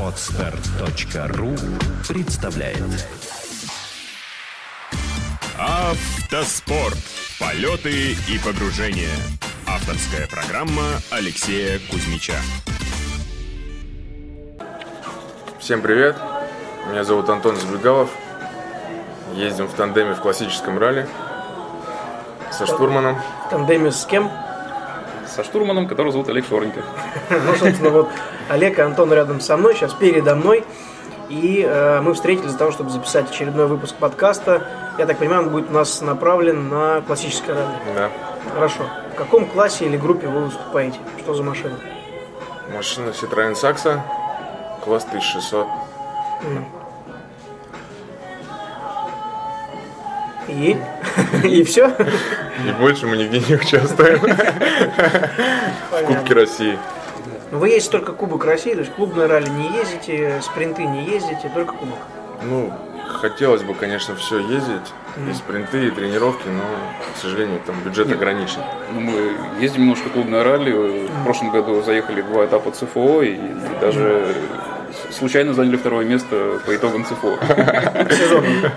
Отстар.ру представляет Автоспорт. Полеты и погружения. Авторская программа Алексея Кузьмича. Всем привет, меня зовут Антон Забегалов. Ездим в тандеме в классическом ралли со штурманом. В тандеме с кем? Со штурманом, которого зовут Олег Шореньков. Ну, собственно, вот Олег и Антон рядом со мной, сейчас передо мной. И э, мы встретились для того, чтобы записать очередной выпуск подкаста. Я так понимаю, он будет у нас направлен на классическое ралли. Да. Хорошо. В каком классе или группе вы выступаете? Что за машина? Машина Citroen Saxo, класс 1600. И? И все? И больше мы нигде не участвуем. В Кубке России. Ну, Вы ездите только Кубок России, то есть клубное ралли не ездите, спринты не ездите, только Кубок. Ну, хотелось бы, конечно, все ездить. И спринты, и тренировки, но, к сожалению, там бюджет ограничен. Ну, мы ездим немножко клубное ралли. В прошлом году заехали два этапа ЦФО и даже случайно заняли второе место по итогам ЦФО.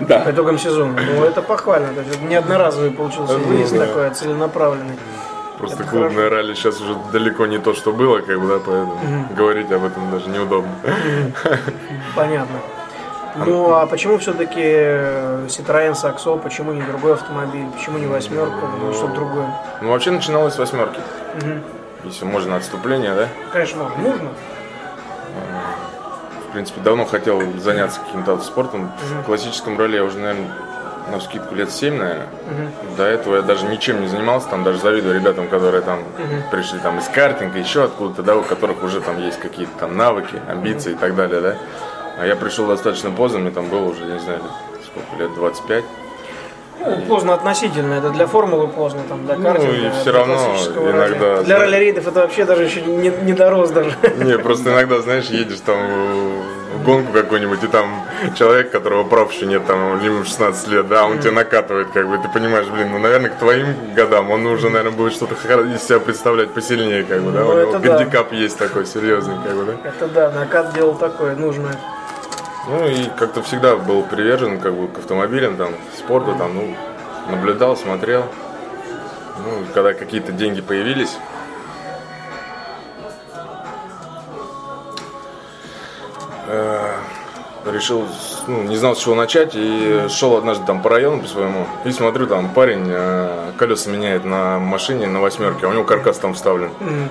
Да. По итогам сезона. Ну, это похвально. То есть это не одноразовый получился выезд такой, а целенаправленный. Просто Это клубное ралли сейчас уже далеко не то, что было, как бы, да, поэтому говорить об этом даже неудобно. Понятно. Ну а почему все-таки Citroen Saxo, почему не другой автомобиль, почему не восьмерка, ну, что-то другое? Ну, вообще начиналось с восьмерки. Если можно отступление, да? Конечно, можно. Принципе, давно хотел заняться каким-то автоспортом. В классическом ралли я уже, наверное, на скидку лет 7, наверное. До этого я даже ничем не занимался, там даже завидую ребятам, которые там пришли там из картинга, еще откуда-то, да, у которых уже там есть какие-то там навыки, амбиции и так далее, да. А я пришел достаточно поздно, мне там было уже, я не знаю, сколько лет, 25. Ну, поздно относительно, это для формулы поздно, там, для картинга. Ну, и для всё равно иногда. Для да. ралли-рейдов это вообще даже еще не, не дорос даже. Не, просто иногда, знаешь, едешь там в гонку какую-нибудь, и там человек, которого прав еще нет, там, либо 16 лет, да, он тебя накатывает, как бы, ты понимаешь, блин, ну, наверное, к твоим годам он уже, наверное, будет что-то из себя представлять посильнее, как бы, да, Ну, у него да. гандикап есть такой серьезный, как бы, да. Это да, накат делал такое нужное. Ну, и как-то всегда был привержен, как бы, к автомобилям, там, спорту, там, ну, наблюдал, смотрел. Ну, когда какие-то деньги появились, э, решил, ну, не знал, с чего начать, и шел однажды там по району по своему, и смотрю, там парень э, колеса меняет на машине на восьмерке, а у него каркас там вставлен.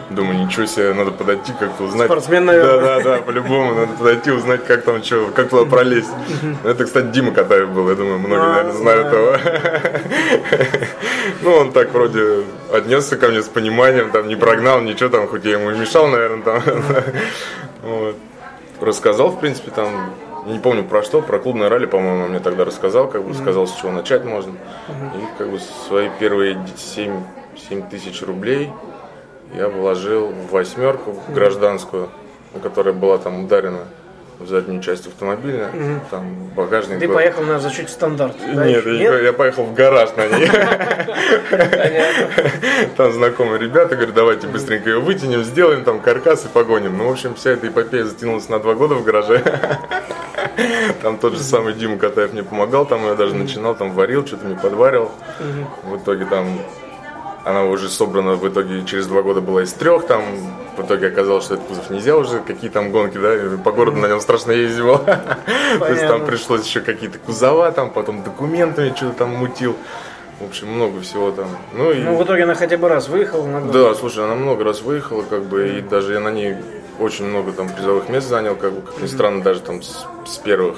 Думаю, ничего себе, надо подойти как-то узнать. Спортсмен, наверное. Да, да, да, по-любому, надо подойти, узнать, как там что, как туда пролезть. Это, кстати, Дима Катаев был, я думаю, многие, А, наверное, знают знаю. его. Ну, он так вроде отнесся ко мне с пониманием, там не прогнал, ничего там, хоть я ему и мешал, наверное, там. Вот. Рассказал, в принципе, там, не помню про что, про клубное ралли, по-моему, мне тогда рассказал, как бы сказал, с чего начать можно. И как бы свои первые 7, 7 тысяч рублей я вложил в восьмерку в гражданскую, которая была там ударена в заднюю часть автомобиля, там багажник Ты был. поехал, наверное, за чуть стандарт. да, Нет, еще? я, поехал в гараж на ней. Там знакомые ребята говорят, давайте быстренько ее вытянем, сделаем там каркас и погоним. Ну, в общем, вся эта эпопея затянулась на два года в гараже. Там тот же самый Дима Катаев мне помогал, там я даже начинал, там варил, что-то мне подваривал. В итоге там она уже собрана в итоге через два года была из трех, там в итоге оказалось, что этот кузов нельзя уже, какие там гонки, да, по городу на нем страшно ездить было. То есть там пришлось еще какие-то кузова, там потом документами что-то там мутил. В общем, много всего там. Ну и Ну, в итоге она хотя бы раз выехала на да, слушай, она много раз выехала, как бы, и даже я на ней очень много там призовых мест занял, как бы, как ни странно, даже там с, с первых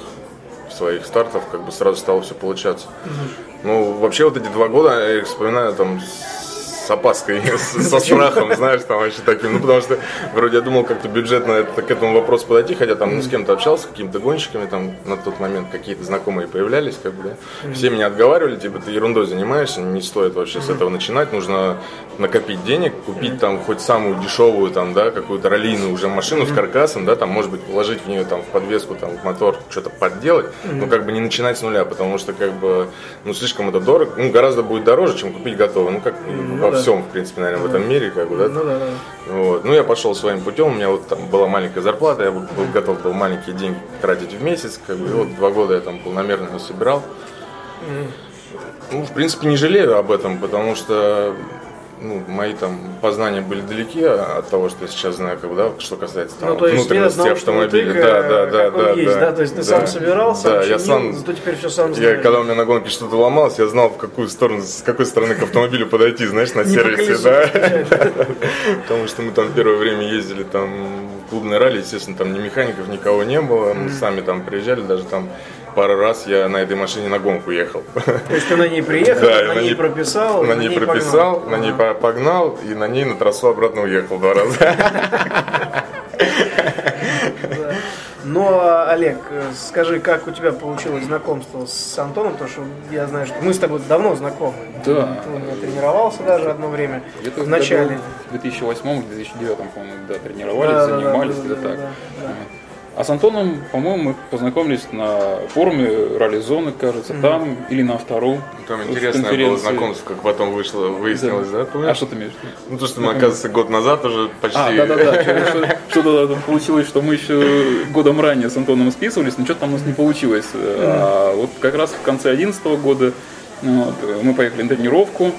своих стартов, как бы сразу стало все получаться. Ну, вообще вот эти два года, я их вспоминаю там с опаской, со страхом, знаешь, там вообще таким, ну, потому что вроде я думал как-то бюджетно к этому вопросу подойти, хотя там ну, с кем-то общался, с какими-то гонщиками, там на тот момент какие-то знакомые появлялись, как бы, да. Все меня отговаривали, типа, ты ерундой занимаешься, не стоит вообще с этого начинать, нужно накопить денег, купить там хоть самую дешевую, там, да, какую-то раллийную уже машину с каркасом, да, там, может быть, вложить в нее там в подвеску, там, в мотор, что-то подделать, но как бы не начинать с нуля, потому что, как бы, ну, слишком это дорого, ну, гораздо будет дороже, чем купить готовое, ну, как во да. да. всем, в принципе, наверное, в этом мире, как бы, да. Ну да, да. Вот. Ну, я пошел своим путем, у меня вот там была маленькая зарплата, я был готов был маленькие деньги тратить в месяц, как бы, и вот два года я там полномерно его собирал. Ну, в принципе, не жалею об этом, потому что ну, мои там познания были далеки от того, что я сейчас знаю, как бы, да, что касается там, Ну, то есть внутренности метод автомобиля. научного Да, тыка, да, да, да, есть, да? То есть ты сам собирал, сам да, я чинил, сам, зато теперь все сам я, знаешь. когда у меня на гонке что-то ломалось, я знал, в какую сторону, с какой стороны к автомобилю подойти, знаешь, на сервисе, да. Потому что мы там первое время ездили там клубное ралли, естественно, там ни механиков, никого не было. Мы сами там приезжали, даже там пару раз я на этой машине на гонку ехал. То есть ты на ней приехал, Да, на, и ней прописал, на ней прописал, погнал. на ней по- погнал, и на ней на трассу обратно уехал два раза. Но, Олег, скажи, как у тебя получилось знакомство с Антоном, потому что я знаю, что мы с тобой давно знакомы. Да. Ты у меня тренировался даже одно время. Где-то в начале. В 2008-2009, по-моему, да, тренировались, Да, занимались, да, где-то да, так. да, да. А с Антоном, по-моему, мы познакомились на форуме ралли зоны, кажется, там или на втором. Там интересное было знакомство, как потом вышло, выяснилось, да? А помнишь? что ты имеешь в виду? Ну, то, что мы, оказывается, год назад уже почти... А, да-да-да, что- что-то там получилось, что мы еще годом ранее с Антоном списывались, но что-то там у нас не получилось. А вот как раз в конце 2011 года вот, мы поехали на тренировку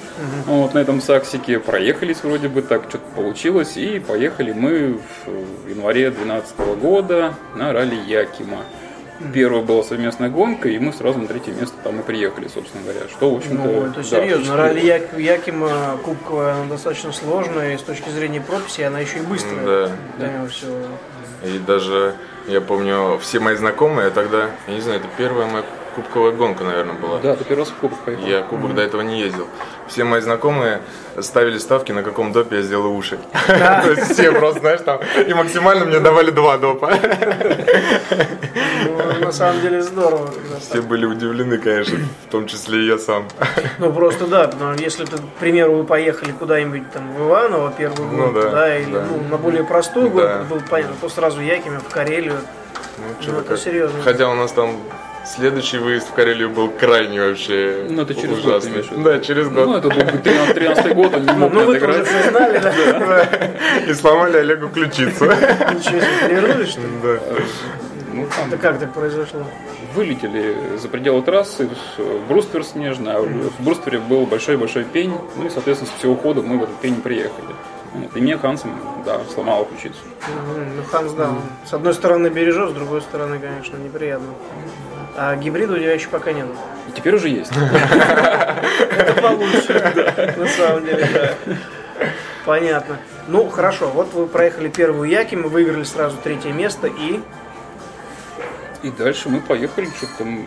вот, на этом саксике, проехались вроде бы так, что-то получилось, и поехали мы в январе 2012 года на ралли Якима. Первая была совместная гонка, и мы сразу на третье место там и приехали, собственно говоря. Что, в общем-то, Ну, это да, серьезно. Ралли Як- Якима кубковая, она достаточно сложная, и с точки зрения прописи она еще и быстрая. Да. Помимо всего. И даже, я помню, все мои знакомые тогда, я не знаю, это первая моя кубковая гонка, наверное, была. Да, ты первый раз в кубок поехал. Я кубок до этого не ездил. Все мои знакомые ставили ставки, на каком допе я сделаю уши. То есть все просто, знаешь, там, и максимально мне давали два допа. Ну, на самом деле здорово. Все были удивлены, конечно, в том числе и я сам. Ну просто да, если к примеру, вы поехали куда-нибудь там в Иваново первую Ну гонку, да, или ну, на более простую гонку, было понятно, то сразу Якиме в Карелию. Ну, Ну, это серьезно. Хотя у нас там следующий выезд в Карелию был крайне вообще Ну, это через год ужасный. имеешь виду? Да, через Ну, год. это был бы 13 13 год, он не Ну, мог ну отыграть. все знали, да? И сломали Олегу ключицу. Ничего себе, перевернулись, что ли? Да. Ну, там Это как так произошло? вылетели за пределы трассы, в бруствер снежный, а в бруствере был большой-большой пень, ну и, соответственно, с всего хода мы в этот пень приехали. Вот. И мне Хансом, да, сломала ключицу. Ну, Ханс, да, он с одной стороны бережет, с другой стороны, конечно, неприятно. А гибрида у тебя еще пока нет. И теперь уже есть. Это получше, на самом деле, да. Понятно. Ну, хорошо, вот вы проехали первую Яким, выиграли сразу третье место и... И дальше мы поехали, что-то там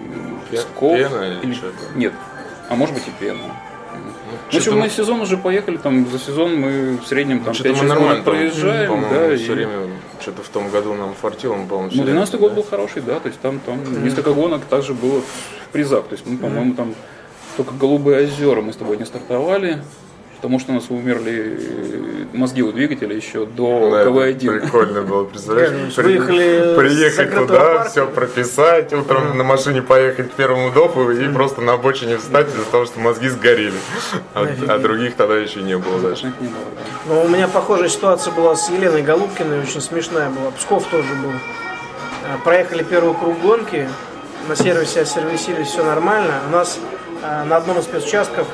Псков Пена или что-то? Нет, а может быть и Пена. В что-то общем, мы- на сезон уже поехали, там за сезон мы в среднем там Что-то 5 мы нормально там, проезжаем, да, все время, что-то в том году нам фартило, мы, по-моему, Ну, всё 12 время, год был хороший, да, то есть там, там несколько гонок также было в призах. То есть мы, по-моему, там только Голубые озера мы с тобой не стартовали, потому что у нас умерли э, мозги у двигателя еще до Да, это КВ-1. Прикольно было, представляешь? Реально, При- выехали с Приехать туда, парка. все прописать, утром на машине поехать к первому допу и просто на обочине встать из-за того, что мозги сгорели. А, а других тогда еще не было даже. Ну, у меня похожая ситуация была с Еленой Голубкиной, очень смешная была. Псков тоже был. А, Проехали первый круг гонки, на сервисе осервисились, все нормально. У нас а, на одном из спецучастков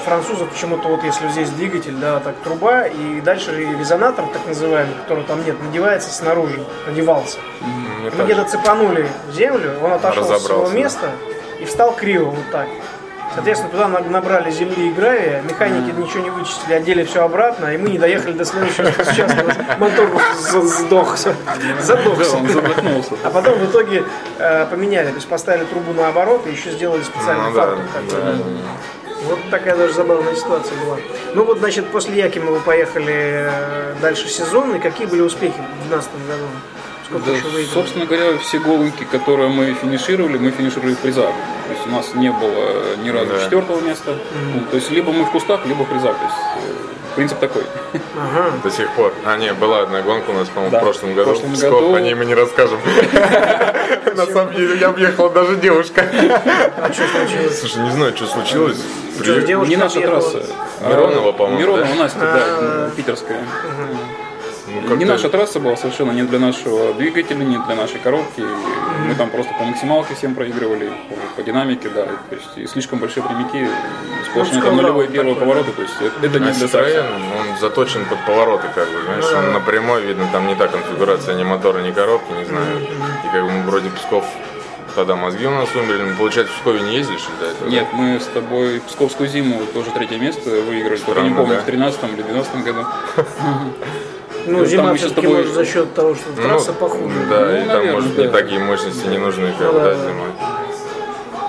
французов почему-то вот если здесь двигатель, да, так труба, и дальше резонатор, так называемый, которого там нет, надевается снаружи, надевался. Мне Мы где-то цепанули в землю, он отошел с своего да. места и встал криво вот так. Соответственно, туда на- набрали земли и гравия, механики ничего не вычистили, одели все обратно, и мы не доехали до следующего участка. Мотор сдох, задохся. А потом в итоге э, поменяли, то есть поставили трубу наоборот и еще сделали специальный Ну фактор. Вот такая даже забавная ситуация была. Ну вот, значит, после Якима вы поехали э, дальше сезон, и какие были успехи в 2012 году? Сколько Да, еще выиграли? собственно говоря, все гонки, которые мы финишировали, мы финишировали в призах. То есть у нас не было ни разу Да. четвертого места. Ну, то есть либо мы в кустах, либо в призах. То есть, э, принцип такой. Ага. До сих пор. А, не, была одна гонка у нас, по-моему, Да, в прошлом в году. прошлом Псков, году. о ней мы не расскажем. На самом деле, я объехала даже девушка. А что случилось? Слушай, не знаю, что случилось. Не наша трасса. Миронова, А, по-моему, Миронова, да? Настя, да, питерская. Ну, Не наша трасса была совершенно, не для нашего двигателя, не для нашей коробки. И Мы там просто по максималке всем проигрывали, по, по динамике, да. То есть и слишком большие прямики, сплошные там нулевые первые такое. повороты. То есть это, это не А для Citroёn, такси. он заточен под повороты, как бы, знаешь, он на прямой, видно, там не та конфигурация ни мотора, ни коробки, не знаю. И как бы мы вроде Псков, тогда мозги у нас умерли, получается, в Пскове не ездили, что ли, до этого? Нет, мы с тобой Псковскую зиму тоже третье место выиграли, только не Странно, помню, да? в 13 или 12 году. Ну, Там зима все-таки тобой- может за счет того, что Ну, трасса похуже. Да, Ну, и там, наверное, может, да. не такие мощности не нужны, как Ну, да, да, зимой.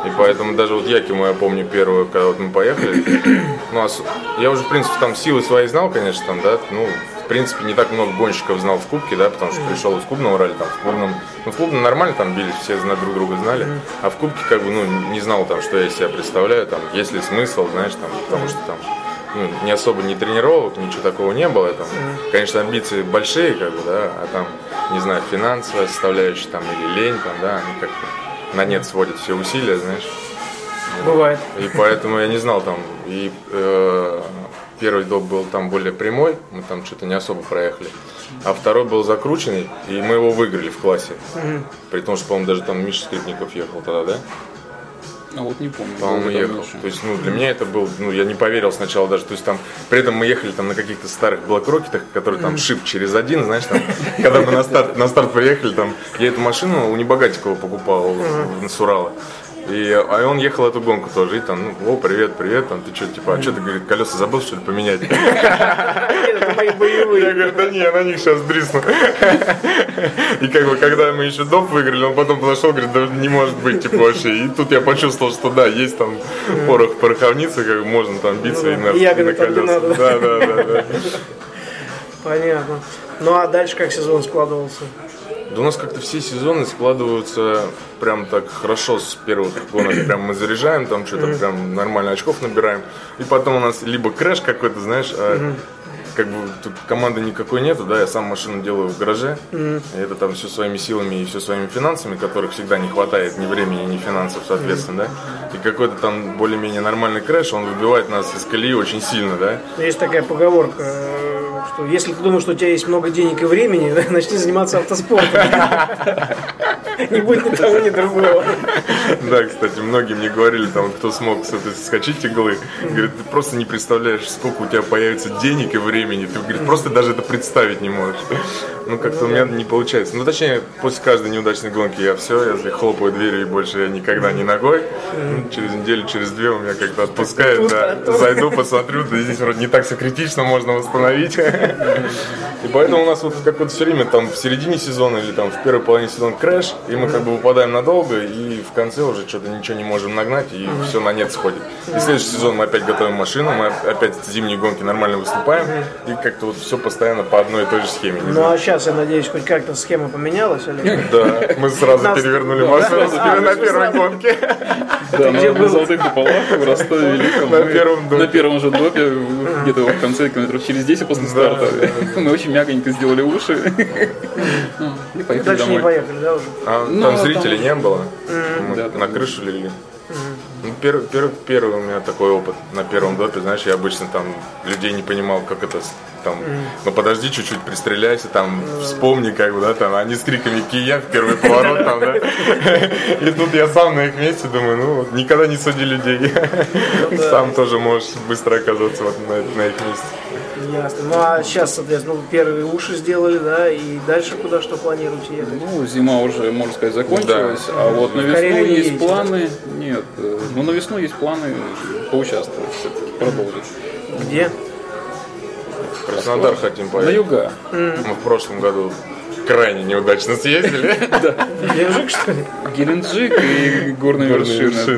И поэтому даже вот Якиму я помню первую, когда вот мы поехали. Ну, ос- я уже, в принципе, там силы свои знал, конечно, там, да, ну, в принципе, не так много гонщиков знал в Кубке, да, потому что пришел из Клубного ралли, там, в Клубном, ну, в Клубном нормально там бились, все друг друга знали, а в Кубке, как бы, ну, не знал там, что я из себя представляю, там, есть ли смысл, знаешь, там, потому что там, ну, не особо не тренировок, ничего такого не было, там, конечно, амбиции большие, как бы, да, а там, не знаю, финансовая составляющая, там, или лень, там, да, они как-то на нет сводят все усилия, знаешь, Бывает. и поэтому я не знал там. И э, первый доп был там более прямой, мы там что-то не особо проехали. А второй был закрученный, и мы его выиграли в классе. При том, что, по-моему, даже там Миша Скрипников ехал тогда, да? А вот не помню. По-моему, ехал. Миша. То есть, ну, для меня это был, ну, я не поверил сначала даже. То есть, там, при этом мы ехали там на каких-то старых блокрокетах, которые там шип через один, знаешь, там, когда мы на старт, на старт приехали, там, я эту машину у Небогатикова покупал на Сурала. И, а он ехал эту гонку тоже, и там, ну, о, привет, привет, там, ты что, типа, а что ты, говорит, колеса забыл, что ли, поменять? Я говорю, да не, я на них сейчас дрисну. И как бы, когда мы еще доп выиграли, он потом подошел, говорит, да не может быть, типа, вообще. И тут я почувствовал, что да, есть там порох в пороховнице, как можно там биться и на, колеса. да, да, да. Понятно. Ну а дальше как сезон складывался? Да у нас как-то все сезоны складываются прям так хорошо с первых гонок. Прям мы заряжаем, там что-то прям нормально очков набираем. И потом у нас либо crash какой-то, знаешь, а как бы тут команды никакой нету, да, я сам машину делаю в гараже. И это там все своими силами и все своими финансами, которых всегда не хватает ни времени, ни финансов, соответственно, да. И какой-то там более-менее нормальный crash, он выбивает нас из колеи очень сильно, да. Есть такая поговорка, что если ты думаешь, что у тебя есть много денег и времени, начни заниматься автоспортом. Не будет ни того, ни другого. Да, кстати, многие мне говорили, там, кто смог скачать иглы, говорит, ты просто не представляешь, сколько у тебя появится денег и времени. Ты, говорит, просто даже это представить не можешь. Ну, как-то у меня не получается. Ну, точнее, после каждой неудачной гонки я все, я хлопаю дверью, и больше я никогда не ногой. Ну, через неделю, через две у меня как-то отпускает, да. Зайду, посмотрю, да здесь вроде не так все критично, можно восстановить. И поэтому у нас вот как вот все время там в середине сезона или там в первой половине сезона крэш, и мы как бы выпадаем надолго, и в конце уже что-то ничего не можем нагнать, и все на нет сходит. И следующий сезон мы опять готовим машину, мы опять зимние гонки нормально выступаем, и как-то вот все постоянно по одной и той же схеме. Ну а сейчас, я надеюсь, хоть как-то схема поменялась, Олег? Да, мы сразу Нас- перевернули да, машину да, на первой гонке. Да, где на, на Золотых Куполах в Ростове Великом. На мы первом допе. На первом же допе, где-то в конце километров через 10 после старта. Мы очень мягонько сделали уши. Ну, И поехали Дальше не поехали, да, уже? А Ну, там там- зрителей не было. На крышу легли. Ну, первый, первый, первый у меня такой опыт на первом допе, знаешь, я обычно там людей не понимал, как это там, ну подожди чуть-чуть, пристреляйся, там, вспомни, как бы, да, там, они с криками Киев, первый поворот, там, да. И тут я сам на их месте думаю, ну, вот, никогда не суди людей. Сам тоже можешь быстро оказаться вот на, на их месте. Ясно. Ну а сейчас, соответственно, ну, первые уши сделали, да, и дальше куда что планируете ехать? Ну, зима уже, можно сказать, закончилась. Да. А вот на весну Карелию есть едете, планы. Нет, э, ну на весну есть планы поучаствовать все-таки, продолжить. Где? В Краснодар хотим На поехать. юга. Мы в прошлом году крайне неудачно съездили. Геленджик, что ли? Геленджик и горные вершины.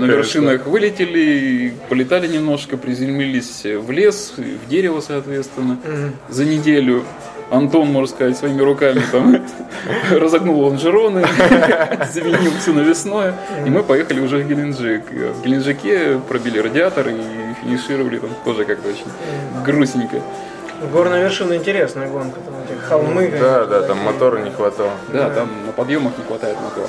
на вершинах вылетели, полетали немножко, приземлились в лес, в дерево, соответственно, за неделю. Антон, можно сказать, своими руками там разогнул лонжероны, заменил все навесное, и мы поехали уже в Геленджик. В Геленджике пробили радиатор и финишировали там тоже как-то очень грустненько. Горная вершина интересная гонка, там эти холмы. Да, да, там мотора не хватало. Да, там на подъемах не хватает мотора.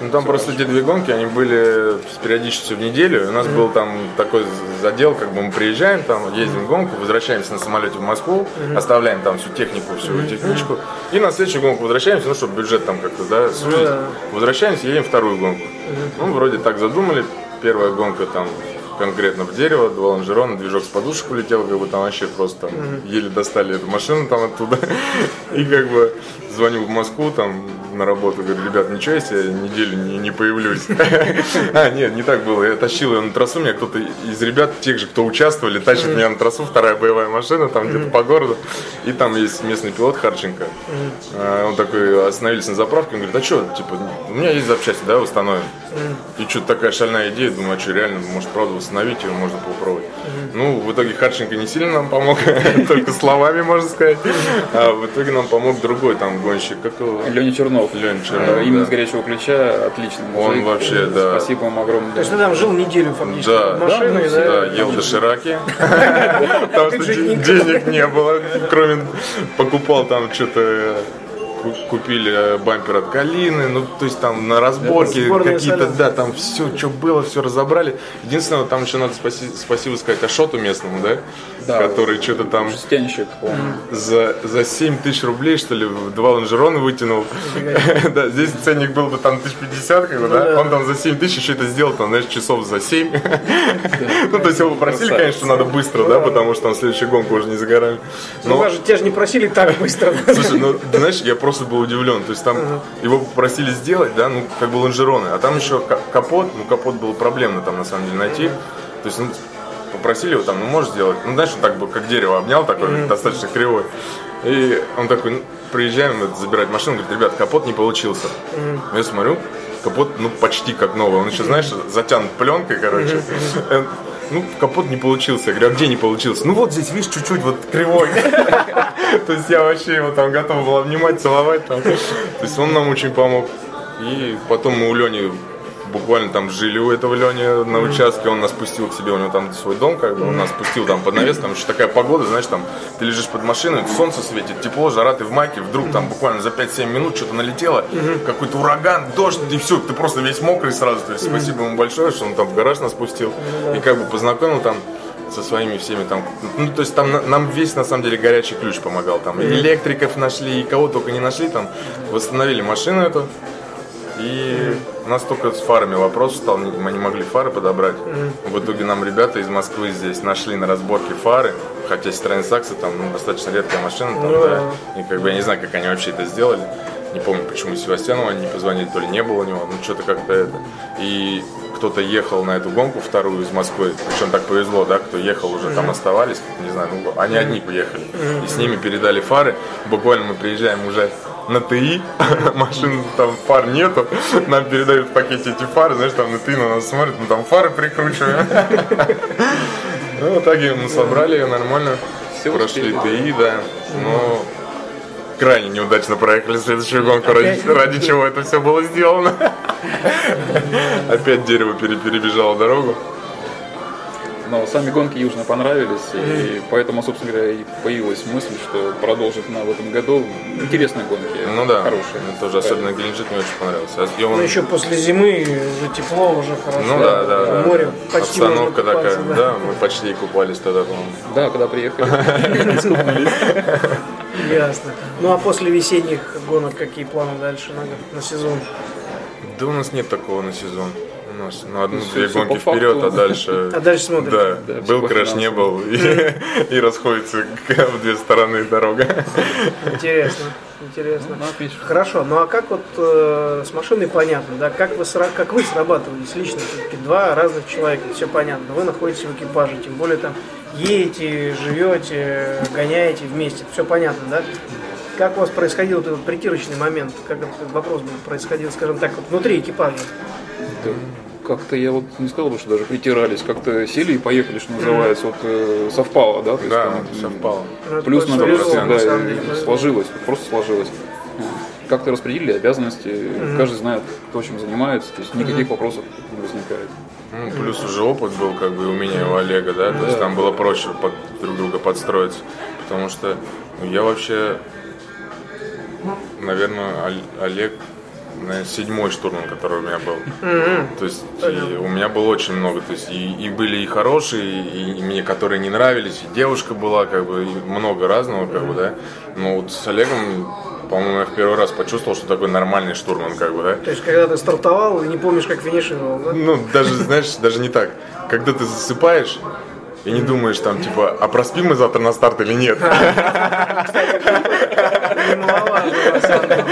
Ну там просто эти две гонки, они были с периодичностью в неделю. и У нас был там такой задел, как бы мы приезжаем, там ездим в гонку, возвращаемся на самолете в Москву, оставляем там всю технику, всю техничку, и на следующую гонку возвращаемся, ну чтобы бюджет там как-то, да, сузить. да. Возвращаемся, едем вторую гонку. Ну вроде так задумали. Первая гонка там конкретно в дерево, два лонжерона, движок с подушек улетел, как бы там вообще просто там, еле достали эту машину там оттуда. И как бы звоню в Москву там на работу, говорю, ребят, ничего, если я неделю не, не появлюсь. А, нет, не так было. Я тащил ее на трассу, меня кто-то из ребят, тех же, кто участвовали, тащит меня на трассу, вторая боевая машина, там где-то по городу. И там есть местный пилот Харченко. А, Он такой, остановились на заправке, он говорит, а что, типа, у меня есть запчасти, да, установим. И что-то такая шальная идея, думаю, а что, реально, может, правда, восстановить ее, можно попробовать. Ну, в итоге Харченко не сильно нам помог, только словами, можно сказать. А в итоге нам помог другой там гонщик, как его? Леня Чернов. Леня Э, Чернов, Именно да. с горячего ключа, отличный Он вообще, Э, да. Спасибо вам огромное. То есть ты там жил неделю фактически Да, машиной, да? Да, ел дошираки, потому что де- денег не было, кроме покупал там что-то купили э, бампер от Калины, ну то есть там на разборке какие-то, да, там все, что было, все разобрали. Единственное, там еще надо спаси- спасибо сказать Ашоту местному, да, Да. который что-то там Жестянщик, за, за 7 тысяч рублей, что ли, два лонжерона вытянул. Да, здесь ценник был бы там 1050, как бы, да? Он там за 7 тысяч еще это сделал, там, знаешь, часов за 7. Ну, то есть его попросили, конечно, надо быстро, да, потому что там следующая гонка уже не за горами. Ну, Но, даже тебя же не просили так быстро. слушай, ну, знаешь, я просто был удивлен. То есть там его попросили сделать, да, ну, как бы лонжероны. А там еще ка- капот, ну, капот было проблемно там, на самом деле, найти. То есть, ну, попросили его там, ну, можешь сделать. Ну, знаешь, он так бы, как дерево обнял, такой, достаточно кривой. И он такой, ну, приезжаем вот, забирать машину, говорит, ребят, капот не получился. Я смотрю, капот, ну, почти как новый. Он еще, знаешь, затянут пленкой, короче. Э, Ну, капот не получился. Я говорю, а где не получился? Ну, вот здесь, видишь, чуть-чуть вот кривой. То есть я вообще его там готов был обнимать, целовать. То есть он нам очень помог. И потом мы у Лени буквально там жили у этого Лени на участке, он нас пустил к себе, у него там свой дом, как бы, он нас пустил там под навес, там еще такая погода, знаешь, там ты лежишь под машиной, солнце светит, тепло, жара, ты в майке, вдруг там буквально за 5-7 минут что-то налетело, какой-то ураган, дождь, и все, ты просто весь мокрый сразу, то есть спасибо ему большое, что он там в гараж нас пустил, и как бы познакомил там со своими всеми там, ну то есть там на- нам весь на самом деле горячий ключ помогал, там и электриков нашли, и кого только не нашли, там восстановили машину эту, и у нас только с фарами вопрос стал, мы не могли фары подобрать. В итоге нам ребята из Москвы здесь нашли на разборке фары, хотя Citroёn Saxo там ну, достаточно редкая машина, там, Ну да. и как бы я не знаю, как они вообще это сделали. Не помню, почему Севастьянову они не позвонили, то ли не было у него, ну что-то как-то это. И кто-то ехал на эту гонку вторую из Москвы, причем так повезло, да, кто ехал уже там оставались, не знаю, ну они одни уехали. И с ними передали фары. Буквально мы приезжаем уже на ТИ, машин там фар нету, нам передают в пакете эти фары, знаешь, там на ТИ на нас смотрят, мы там фары прикручиваем. Ну, в итоге мы собрали ее нормально, прошли. ТИ, да, но крайне неудачно проехали следующую гонку, ради, ради чего это все было сделано. Опять дерево пере- перебежало дорогу. Но сами гонки Южно понравились, и поэтому, собственно говоря, и появилась мысль, что продолжить на в этом году интересные гонки. Ну да, Хорошие. мне тоже, особенно Геленджик мне очень понравился. А он- Ну, еще после зимы уже тепло, уже хорошо. Ну да, да, да. Море почти Обстановка такая, купаться, да. мы почти купались тогда, по-моему. Да, когда приехали. Ясно. Ну, а после весенних гонок какие планы дальше на, на сезон? Да у нас нет такого на сезон. У нас на Ну, одну-две всё гонки вперед, а дальше... А дальше смотрим. Да, Да, был крэш, по не был, и, и расходится в две стороны дорога. Интересно, интересно. Ну. Хорошо, ну а как вот э, с машиной понятно, да, как вы, как вы срабатывались лично, все-таки два разных человека, все понятно, вы находитесь в экипаже, тем более там едете, живете, гоняете вместе, все понятно, да? Как у вас происходил этот притирочный момент, как этот вопрос был происходил, скажем так, вот внутри экипажа? Как-то я вот не сказал бы, что даже притирались, как-то сели и поехали, что называется, вот э, совпало, да? То есть Да, там, совпало. Плюс на плюс, да, деле. сложилось, просто сложилось. Как-то распределили обязанности, каждый знает, кто чем занимается, то есть никаких вопросов не возникает. Ну, плюс уже опыт был, как бы у меня, и у Олега, да, то есть там было проще под друг друга подстроиться, потому что ну, я вообще, наверное, Ол- Олег, наверное, седьмой штурман, который у меня был. То есть у меня было очень много, то есть и, и были и хорошие, и, и мне которые не нравились, и девушка была, как бы, много разного, как бы, да. Но вот с Олегом, по-моему, я в первый раз почувствовал, что такой нормальный штурман, как бы, да. То есть, когда ты стартовал и не помнишь, как финишировал, да? Ну, даже, знаешь, даже не так. Когда ты засыпаешь и не думаешь там, типа, а проспим мы завтра на старт или нет? Немаловажно, на самом деле.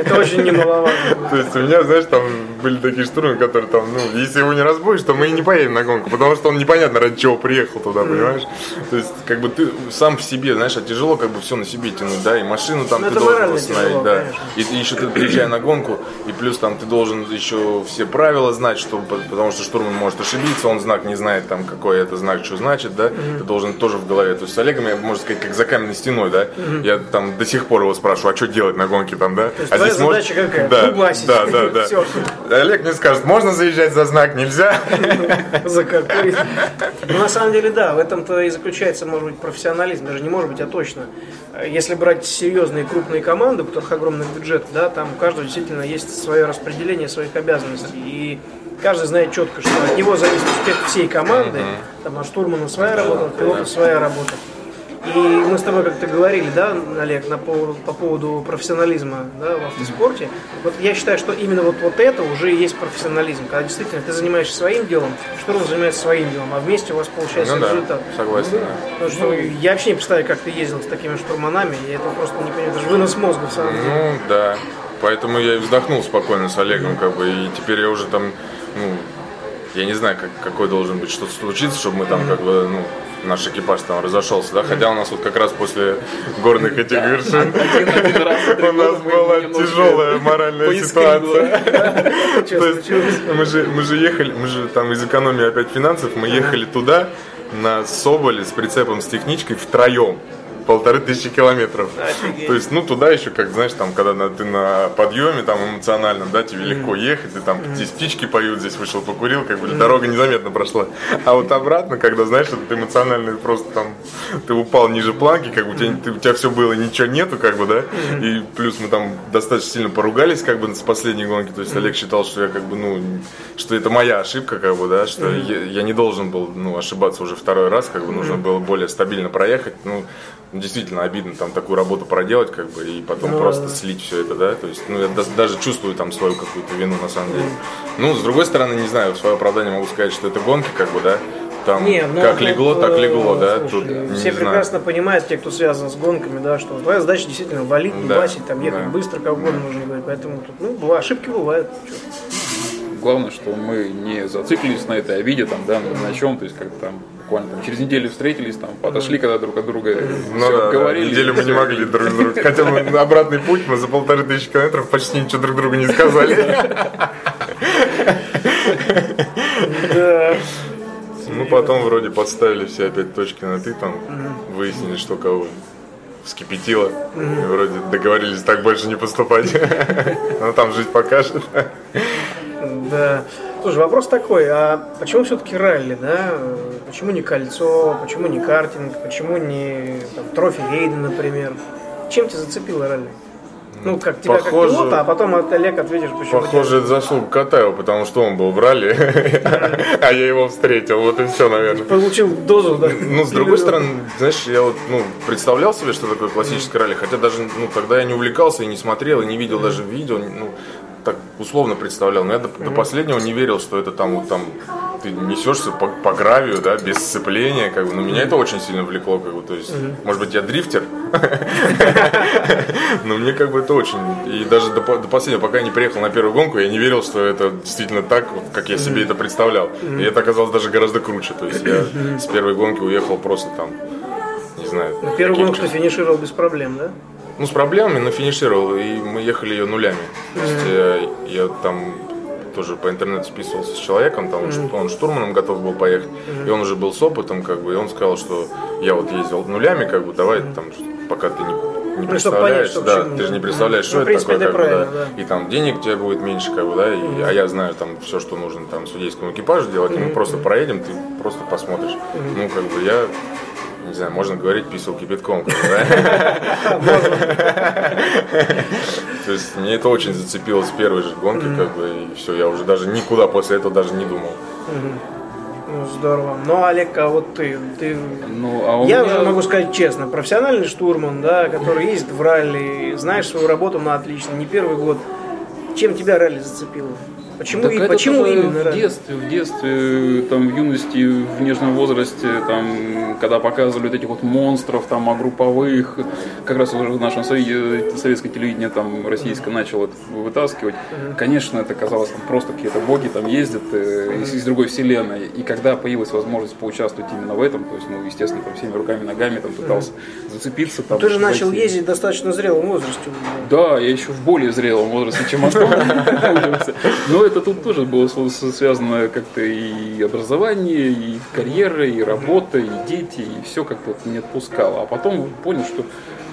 Это очень немаловажно. То есть у меня, знаешь, там были такие штурмы, которые там, ну, если его не разбудишь, то мы и не поедем на гонку, потому что он непонятно ради чего приехал туда, понимаешь? То есть, как бы ты сам в себе, знаешь, а тяжело как бы все на себе тянуть, да, и машину там Ну, ты должен тяжело, да. И, еще ты приезжая на гонку, и плюс там ты должен еще все правила знать, что, потому что штурман может ошибиться, он знак не знает, там, какой это знак, что значит, да, ты должен тоже в голове. То есть с Олегом я, можно сказать, как за каменной стеной, да, я там до сих пор его спрашиваю, а что делать на гонке там, да? а может- задача какая? Да, Дубасить. да, да, да. Всё. Олег мне скажет, можно заезжать за знак, нельзя? За какой? Ну, на самом деле, да, в этом-то и заключается, может быть, профессионализм, даже не может быть, а точно. Если брать серьезные крупные команды, у которых огромный бюджет, да, там у каждого действительно есть свое распределение своих обязанностей. И каждый знает четко, что от него зависит успех всей команды. Там от штурмана своя работа, от пилота своя работа. И мы с тобой как-то говорили, да, Олег, на поводу, по поводу профессионализма да, в автоспорте. Вот я считаю, что именно вот, вот это уже и есть профессионализм. Когда действительно ты занимаешься своим делом, штурман занимается своим делом, а вместе у вас получается Ну да, результат. согласен, да. Потому что я вообще не представляю, как ты ездил с такими штурманами, я этого просто не понимаю. Это же вынос мозга, в самом деле. Ну, да. Поэтому я и вздохнул спокойно с Олегом, как бы, и теперь я уже там, ну, я не знаю, как, какой должен быть что-то случиться, чтобы мы там, как бы, ну, наш экипаж там разошелся, да, хотя у нас вот как раз после горных этих вершин у нас была тяжелая моральная ситуация. То есть мы же, мы же ехали, мы же там из экономии опять финансов, мы ехали туда на Соболе с прицепом с техничкой втроем. Полторы тысячи километров. Офигеть. То есть, ну, туда еще, как, знаешь, там, когда на- ты на подъеме, там, эмоциональном, да, тебе легко ехать, ты там, здесь птички поют, здесь вышел, покурил, как бы, дорога незаметно прошла. А вот обратно, когда, знаешь, ты эмоционально просто там, ты упал ниже планки, как бы, у тебя, ты- у тебя все было, ничего нету, как бы, да, и плюс мы там достаточно сильно поругались, как бы, с последней гонки, то есть Олег считал, что я, как бы, ну, что это моя ошибка, как бы, да, что я, я не должен был, ну, ошибаться уже второй раз, как бы, нужно было более стабильно проехать, ну, действительно обидно там такую работу проделать, как бы, и потом Ну, просто да. слить все это, да, то есть, ну, я да- даже чувствую там свою какую-то вину, на самом деле. Ну, с другой стороны, не знаю, в свое оправдание могу сказать, что это гонки, как бы, да, там, Не, ну, как легло, так легло, да, слушай, тут, все знаю. прекрасно понимают, те, кто связан с гонками, да, что твоя задача действительно валить, Да, дубасить, там, ехать да. быстро, как угодно нужно говорить. Поэтому тут, ну, бывают, ошибки бывают. Чё. Главное, что мы не зациклились на этой обиде, там, да, на чем, то есть как там буквально там, через неделю встретились, там, подошли когда друг от друга, Ну все да, обговорили. неделю мы не могли друг с другом. Хотя мы на обратный путь, мы за полторы тысячи километров почти ничего друг другу не сказали. Да. Ну, потом вроде подставили все опять точки на «ты», там, выяснили, что кого вскипятило. И вроде договорились так больше не поступать. Но там жизнь покажет. Да. Слушай, вопрос такой, а почему все-таки ралли, да? Почему не кольцо, почему не картинг, почему не там, трофи рейда, например? Чем тебя зацепило ралли? Ну, как тебя Похоже- как пилота, а потом от Олег ответишь, почему Похоже, это заслуга Катаева, потому что он был в ралли, а я его встретил. Вот и все, наверное. получил дозу, да? Ну, с другой стороны, знаешь, я вот, ну, представлял себе, что такое классическое ралли, хотя даже, ну, тогда я не увлекался и не смотрел, и не видел даже видео, ну, так условно представлял, но я до, до последнего не верил, что это там, вот там, ты несешься по, по гравию, да, без сцепления, как бы, но меня это очень сильно влекло, как бы, то есть, может быть, я дрифтер, но мне как бы это очень, и даже до, до последнего, пока я не приехал на первую гонку, я не верил, что это действительно так, вот, как я себе это представлял, и это оказалось даже гораздо круче, то есть, я с первой гонки уехал просто там, не знаю. На первую гонку ты финишировал без проблем, да? Ну, с проблемами, но финишировал, и мы ехали ее нулями. То есть э, я там тоже по интернету списывался с человеком, там mm-hmm. он штурманом готов был поехать, mm-hmm. и он уже был с опытом, как бы, и он сказал, что я вот ездил нулями, как бы, давай mm-hmm. там, пока ты не, не ну, представляешь, понять, да, ты же не представляешь, что ну, это такое, как бы, да, да, и там денег у тебя будет меньше, как бы, да, и, mm-hmm. а я знаю там все, что нужно там судейскому экипажу делать, mm-hmm. и мы просто проедем, ты просто посмотришь. Mm-hmm. Ну, как бы я не знаю, можно говорить, писал кипятком. То есть мне это очень зацепило с первой же гонки, как бы, и все, я уже даже никуда после этого даже не думал. Ну, здорово. Ну, Олег, а вот ты, ты... Ну, а я меня... уже могу сказать честно, профессиональный штурман, да, который ездит в ралли, знаешь свою работу на отлично, не первый год. Чем тебя ралли зацепило? Почему, так и, почему именно? В детстве, в детстве, там, в юности, в нежном возрасте, там, когда показывали вот этих вот монстров, там, а групповых, как раз уже в нашем совете, советское телевидение, там, российское начало это вытаскивать, uh-huh. конечно, это казалось там просто какие-то боги там ездят э, из, из другой вселенной. И когда появилась возможность поучаствовать именно в этом, то есть, ну, естественно, там, всеми руками, ногами там пытался uh-huh. зацепиться. Там, ты же начал войти. ездить достаточно зрелом возрасте. Да, я еще в более зрелом возрасте, чем Антон. Но это тут тоже было связано как-то и образование, и карьера, и работа, и дети, и все как-то вот не отпускало. А потом понял, что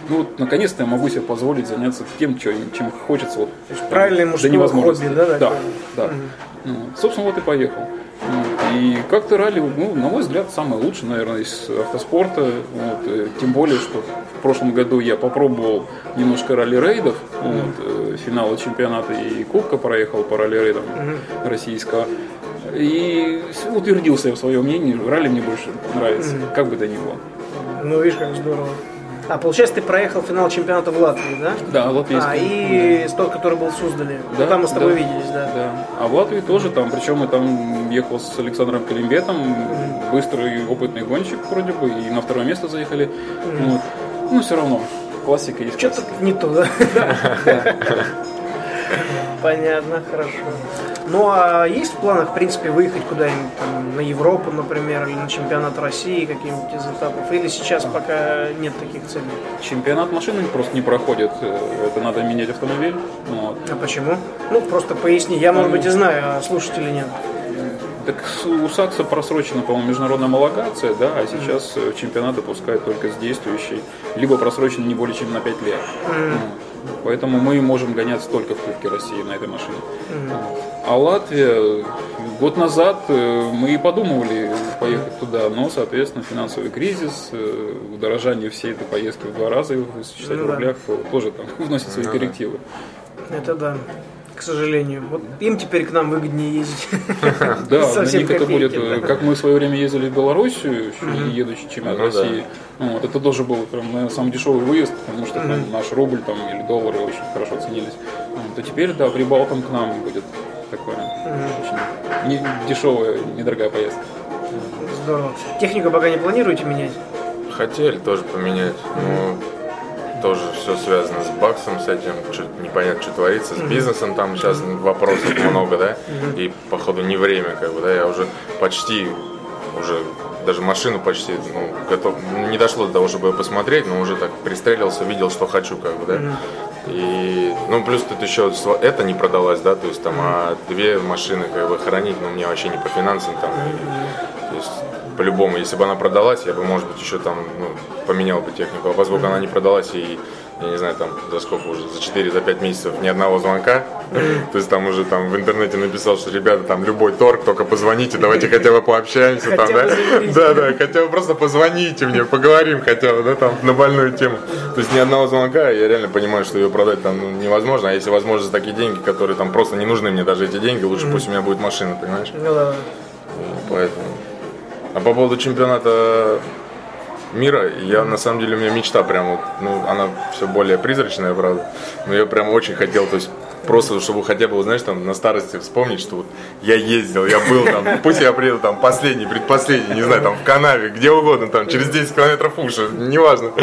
ну вот наконец-то я могу себе позволить заняться тем, чем хочется. Вот, Правильное мужское хобби, да? Да, да. Угу. Ну, собственно, вот и поехал. И как-то ралли, ну, на мой взгляд, самое лучшее, наверное, из автоспорта. Вот, э, тем более, что в прошлом году я попробовал немножко ралли-рейдов, вот, э, финала чемпионата и кубка проехал по ралли-рейдам российского. И утвердился я в своем мнении, ралли мне больше нравится, как бы то ни было. Ну, видишь, как здорово. А, получается, ты проехал финал чемпионата в Латвии, да? Да, латвийский. А, и да. тот, который был в Суздале. Да, ну, там мы с тобой да, виделись, да. Да. А в Латвии тоже там, причем я там ехал с Александром Калимбетом, mm-hmm. быстрый опытный гонщик вроде бы, и на второе место заехали. Mm-hmm. Вот. Ну, все равно, классика есть Что-то не то, да? Понятно, хорошо. Ну а есть в планах, в принципе, выехать куда-нибудь там, на Европу, например, или на чемпионат России каким-нибудь из этапов? Или сейчас пока нет таких целей? Чемпионат машины просто не проходит. Это надо менять автомобиль. Вот. А почему? Ну, просто поясни. Я, может быть, и знаю, а слушатели нет. Так у САКСа просрочена, по-моему, международная homologaция, да, а сейчас mm-hmm. чемпионат допускают только с действующей, либо просрочена не более чем на 5 лет. Mm-hmm. Поэтому мы можем гоняться только в Кубке России на этой машине. А Латвия, год назад э, мы и подумывали поехать туда, но, соответственно, финансовый кризис, э, удорожание всей этой поездки в два раза, если считать ну, в рублях, да. тоже там вносит свои ну, коррективы. Это да к сожалению. Вот им теперь к нам выгоднее ездить. Да, на них это будет, э, как мы в свое время ездили в Белоруссию, едучи чемпионат ну России. Вот, это тоже был прям, самый дешевый выезд, потому что там, наш рубль там, или доллары очень хорошо ценились. То теперь, да, прибалтам к нам будет такое очень не, дешевая, недорогая поездка. Здорово. Технику пока не планируете менять? Хотели тоже поменять, но тоже все связано с баксом, с этим, что непонятно, что творится, с бизнесом там сейчас вопросов много, да, и походу не время, как бы, да, я уже почти, уже даже машину почти, ну, готов, не дошло до того, чтобы ее посмотреть, но уже так пристрелился, видел, что хочу, как бы, да, и, ну, плюс тут еще это не продалось, да, то есть там, а две машины как бы хранить, ну, мне вообще не по финансам там, по-любому, если бы она продалась, я бы, может быть, еще там, ну, поменял бы технику, а поскольку она не продалась и я не знаю, там, за сколько уже, за 4, за 5 месяцев ни одного звонка. То есть там уже там в интернете написал, что ребята, там любой торг, только позвоните, давайте хотя бы пообщаемся, там, да? Да, да, хотя бы просто позвоните мне, поговорим хотя бы, да, там, на больную тему. То есть ни одного звонка, я реально понимаю, что ее продать там ну, невозможно, а если возможно за такие деньги, которые там просто не нужны мне даже эти деньги, лучше пусть у меня будет машина, понимаешь? Ну да. Поэтому. А по поводу чемпионата мира. я на самом деле у меня мечта прям вот, ну, она все более призрачная, правда. Но я прям очень хотел, то есть просто, чтобы хотя бы, знаешь, там на старости вспомнить, что вот я ездил, я был там, пусть я приеду там последний, предпоследний, не знаю, там в канаве, где угодно, там через 10 километров уши, неважно.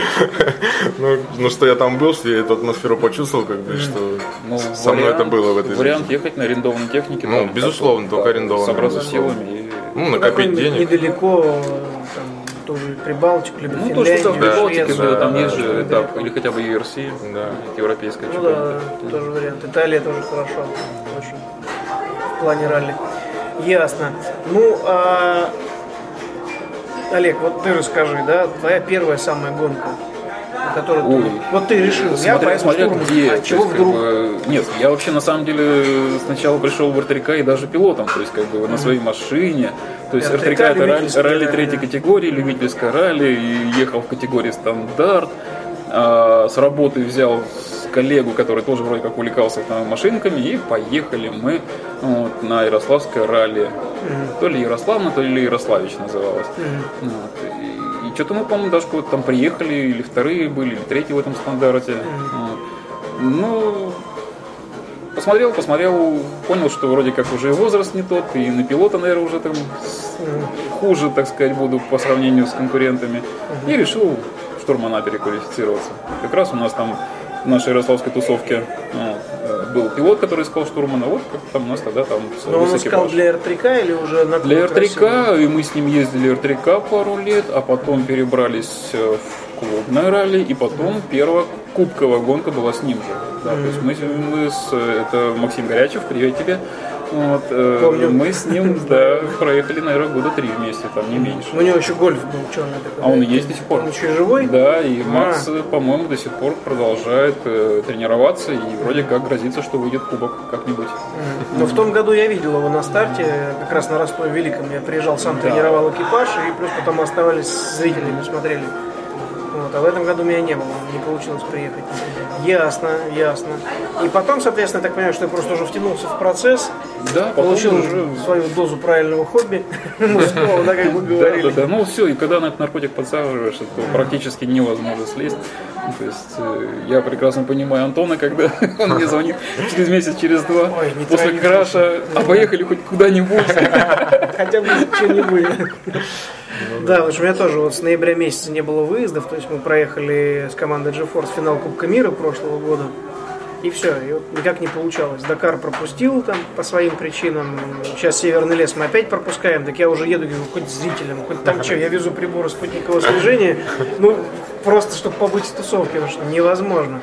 Ну, ну, что я там был, что я эту атмосферу почувствовал, как бы, что ну, со мной это было в этой Вариант ехать на арендованной технике. Ну, безусловно, только арендованной. Собраться силами. Ну, накопить денег. Недалеко, там, тоже Прибалтику, либо ну, то, что в Прибалтике, да, да, там есть же этап, или хотя бы ERC, да, европейская Ну да, тоже вариант. Италия тоже хорошо, очень плане ралли. Ясно. Ну, а... Олег, вот ты расскажи, да, твоя первая самая гонка, на которой ты... Ой. Вот ты решил, я Смотря, поеду смотря штурмом. где. А чего есть, как вдруг? бы, нет, я вообще на самом деле сначала пришел в РТРК и даже пилотом, то есть как бы на своей машине. То есть РТРК это ралли, ралли третьей категории, любительское ралли, и ехал в категории стандарт. А, с работы взял коллегу, который тоже вроде как увлекался там, машинками, и поехали мы вот, на Ярославское ралли. То ли Ярославна, то ли Ярославич называлось. Вот, и, и что-то мы, по-моему, даже куда-то там приехали, или вторые были, или третьи в этом стандарте. Ну, посмотрел, посмотрел, понял, что вроде как уже и возраст не тот, и на пилота, наверное, уже там хуже, так сказать, буду по сравнению с конкурентами. И решил штурмана переквалифицироваться. Как раз у нас там в нашей ярославской тусовке был пилот, который искал штурмана. Вот как там у нас тогда там Но он искал для РТК или уже на Для России? РТК, и мы с ним ездили РТК пару лет, а потом перебрались э, в клубное ралли, и потом первая кубковая гонка была с ним же. Да, то есть мы, мы с, э, это Максим Горячев, привет тебе. Вот, э, Помню. мы с ним да, проехали, наверное, года три вместе, там не меньше. У него еще гольф был черный такой. А он да? есть до сих пор. Он еще живой? Да, и А. Макс, э, по-моему, до сих пор продолжает э, тренироваться и вроде как грозится, что выйдет кубок как-нибудь. Но в том году я видел его на старте, как раз на Ростове Великом. Я приезжал, сам тренировал экипаж, и плюс потом оставались с зрителями, смотрели. А в этом году меня не было, не получилось приехать. Ясно, ясно. И потом, соответственно, я так понимаю, что я просто уже втянулся в процесс, Да, получил уже свою дозу правильного хобби мужского, да, как Да, говорили. да, да. Ну все, и когда на этот наркотик подсаживаешь, это практически невозможно слезть. Ну, То есть э, я прекрасно понимаю Антона, когда он мне звонит через месяц, через два, Ой, не после краша, а поехали хоть куда-нибудь. Хотя бы что-нибудь. Да, потому что у меня тоже вот с ноября месяца не было выездов, то есть мы проехали с командой GeForce финал Кубка мира прошлого года. И все, и вот никак не получалось. Дакар пропустил там по своим причинам. Сейчас Северный лес мы опять пропускаем. Так я уже еду, говорю, хоть с зрителем, хоть там что, я везу приборы спутникового слежения. Ну, просто, чтобы побыть в тусовке, потому что невозможно.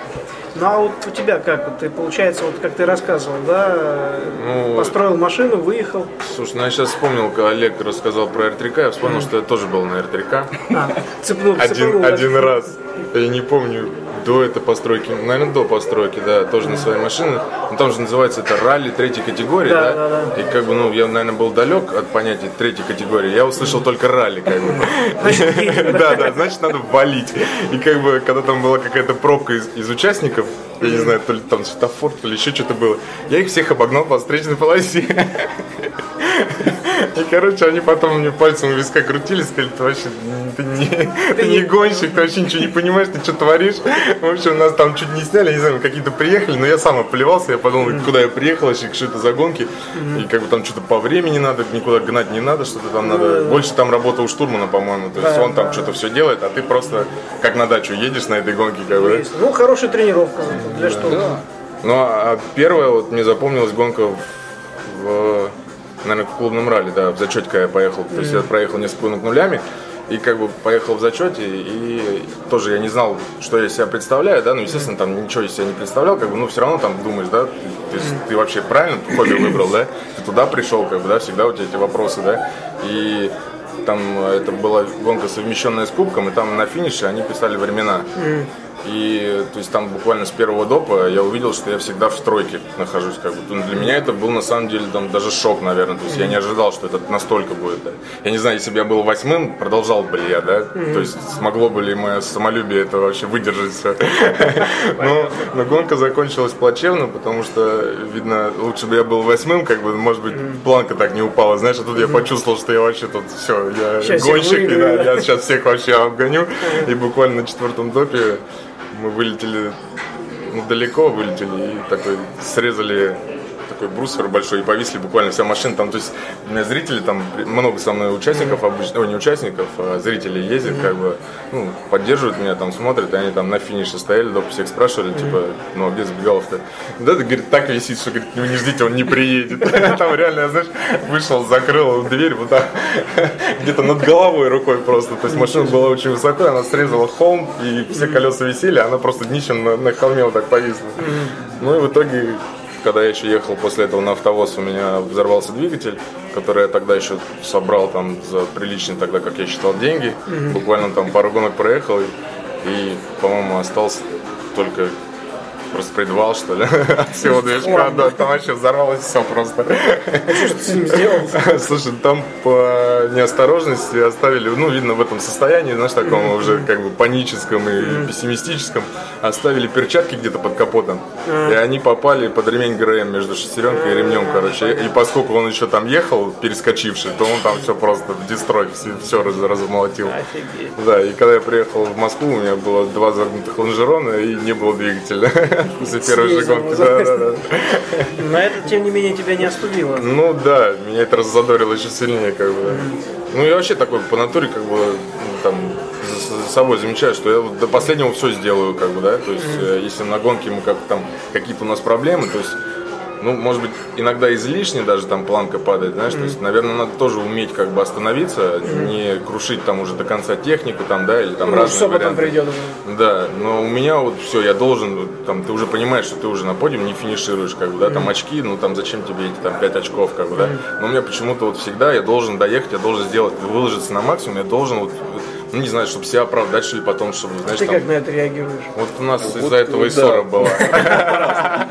Ну, а вот у тебя как? Вот ты, получается, вот как ты рассказывал, да, Ну, построил машину, выехал. Слушай, ну я сейчас вспомнил, когда Олег рассказал про РТК, я вспомнил, что я тоже был на РТК. А, цепнул, Один, цепанул, да? один раз. Я не помню, до этой постройки, наверное, до постройки, да, тоже на своей машине. Ну, там же называется это ралли третьей категории, Да, да? да, И как бы, ну, я, наверное, был далек от понятия третьей категории. Я услышал только ралли, как бы. Да, да, значит, надо валить. И как бы, когда там была какая-то пробка из, из участников, я не знаю, то ли там светофор, то ли еще что-то было, я их всех обогнал по встречной полосе. И, короче, они потом мне пальцем у виска крутили, сказали, ты вообще ты не, ты не гонщик, ты вообще ничего не понимаешь, ты что творишь. В общем, нас там чуть не сняли, не знаю, какие-то приехали, но я сам оплевался, я подумал, куда я приехал, вообще, что это за гонки. И как бы там что-то по времени надо, никуда гнать не надо, что-то там надо. Больше там работа у штурмана, по-моему. То есть он там что-то все делает, а ты просто как на дачу едешь на этой гонке, как бы. Ну, хорошая тренировка для что? Ну, а первая вот мне запомнилась гонка в, наверное, в клубном ралли, да, в зачете, когда я поехал. То есть я проехал несколько гонок нулями, и как бы поехал в зачете, и тоже я не знал, что я из себя представляю, да, ну, естественно, там ничего из себя не представлял, как бы, ну, все равно там думаешь, да, ты, ты- ты вообще правильно хобби выбрал, да, ты туда пришел, как бы, да, всегда у тебя эти вопросы, да, и там э, это была гонка совмещенная с кубком, и там на финише они писали времена. И то есть там буквально с первого допа я увидел, что я всегда в стройке нахожусь. Как бы. Ну, Для меня это был на самом деле там, даже шок, наверное. То есть я не ожидал, что это настолько будет. Да. Я не знаю, если бы я был восьмым, продолжал бы ли я, да? То есть смогло бы ли мое самолюбие это вообще выдержать все. Но, но гонка закончилась плачевно, потому что, видно, лучше бы я был восьмым, как бы, может быть, планка так не упала, знаешь, а тут я почувствовал, что я вообще тут все, я гонщик, я сейчас всех вообще обгоню. И буквально на четвертом допе мы вылетели ну, далеко вылетели и такой срезали такой брусвер большой и повисли буквально вся машина там, то есть у меня зрители там много со мной участников обычно, ой, не участников, а зрителей ездят, как бы, ну, поддерживают меня, там смотрят, и они там на финише стояли, доп, всех спрашивали, типа, ну, а где Забегалов-то? Да, ты, говорит, так висит, что, говорит, ну, не ждите, он не приедет. Там реально, знаешь, вышел, закрыл дверь вот так, где-то над головой рукой просто, то есть машина была очень высоко, она срезала холм, и все колеса висели, она просто днищем на, на холме вот так повисла. Ну, и в итоге когда я еще ехал после этого на автовоз, у меня взорвался двигатель, который я тогда еще собрал там за приличные тогда, как я считал, деньги. Буквально там пару гонок проехал и, и, по-моему, остался только просто предвал, что ли, от всего движка, да, там вообще взорвалось все просто. Что ты с ним сделал? Слушай, там по неосторожности оставили, ну, видно, в этом состоянии, знаешь, таком уже как бы паническом и пессимистическом, оставили перчатки где-то под капотом, и они попали под ремень ГРМ между шестеренкой и ремнем, короче. И поскольку он еще там ехал, перескочивший, то он там все просто в дестрой, все, все раз- размолотил. Офигеть. Да, и когда я приехал в Москву, у меня было два загнутых лонжерона и не было двигателя. Же Съездил, гонки. Да, да, да. Но это, тем не менее, тебя не остудило. Ну да, меня это раззадорило еще сильнее, как бы. Ну я вообще такой по натуре, как бы, ну, там, за, за собой замечаю, что я вот до последнего все сделаю, как бы, да. То есть, э, если на гонке мы как там какие-то у нас проблемы, то есть ну, может быть, иногда излишне даже там планка падает, знаешь, то есть, наверное, надо тоже уметь как бы остановиться, не крушить там уже до конца технику там, да, или там Ну, разные потом варианты. придет? Да, но у меня вот все, я должен, там, ты уже понимаешь, что ты уже на подиум не финишируешь, как бы, да, там очки, ну там зачем тебе эти там 5 очков, как бы, да. Но у меня почему-то вот всегда я должен доехать, я должен сделать, выложиться на максимум, я должен вот, ну не знаю, чтобы себя оправдать, что ли, потом, чтобы, знаешь, Ты там, как на это реагируешь? вот у нас Вот, из-за этого и да. ссора была.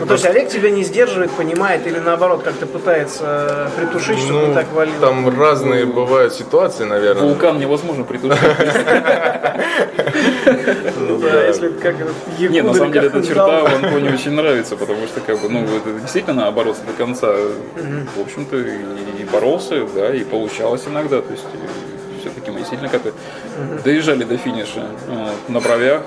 Ну, то есть Олег тебя не сдерживает, понимает, или наоборот как-то пытается э, притушить, чтобы не Ну, так валило? там разные бывают ситуации, наверное. Вулкан невозможно притушить. Ну да, если как этот Якудин, Не, на самом деле эта он черта Антоне очень нравится, потому что как бы, ну, это действительно бороться до конца, в общем-то, и боролся, да, и получалось иногда, то есть все-таки мы действительно как-то доезжали до финиша вот, на бровях,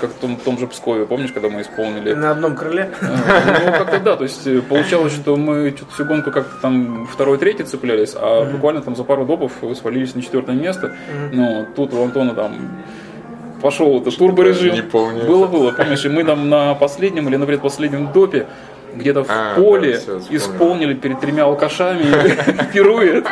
как в том, том же Пскове, помнишь, когда мы исполнили На одном крыле? ну, как-то да, то есть э, получалось, что мы что-то всю гонку как-то там второй, третий цеплялись, а буквально там за пару допов свалились на четвертое место. Но тут у Антона там пошел этот турборежим. не помню. Было, было, помнишь, и мы там на последнем или на предпоследнем допе где-то в А, поле да, исполнили перед тремя алкашами пирует,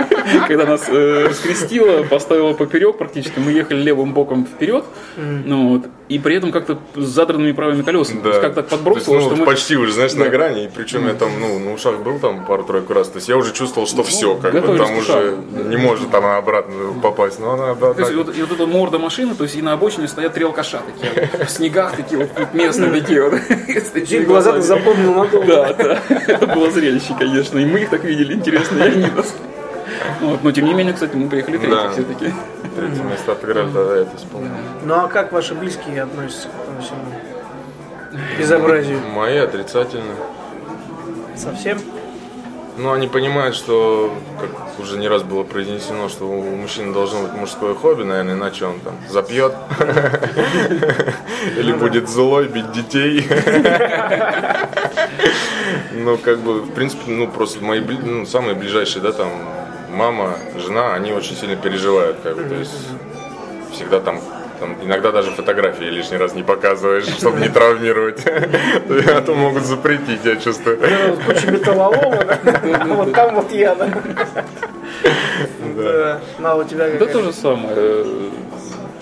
когда нас э, скрестило, поставило поперек практически, мы ехали левым боком вперед, ну, вот, и при этом как-то с задранными правыми колесами, то есть как так То есть, подбросило, ну, что мы почти уже, знаешь, на грани. И причем я там, ну, на ушах был там пару-тройку раз. То есть я уже чувствовал, что все, как бы Ну, там уже не может она обратно попасть. Но она да, То есть вот, и вот эта морда машины, то есть и на обочине стоят три алкаша такие, в снегах такие вот местные такие вот. глаза ты запомнил надолго. Да, да, это было зрелище, конечно, и мы их так видели, интересно, и они нас. Вот, но тем не менее, кстати, мы приехали третьи Да. все-таки. Третье место отыграли, да, это вспомнил. Ну а как ваши близкие относятся к этому всему? Безобразию. Мои отрицательно. Совсем? Ну, они понимают, что, как уже не раз было произнесено, что у мужчины должно быть мужское хобби, наверное, иначе он там запьет. Или будет злой, бить детей. Ну, как бы, в принципе, ну, просто мои, ну, самые ближайшие, да, там, мама, жена, они очень сильно переживают, как бы, то есть, всегда там там, иногда даже фотографии лишний раз не показываешь, чтобы не травмировать. А то могут запретить, я чувствую. Куча металлолома? А вот там вот я, да? На, у тебя Да то же самое.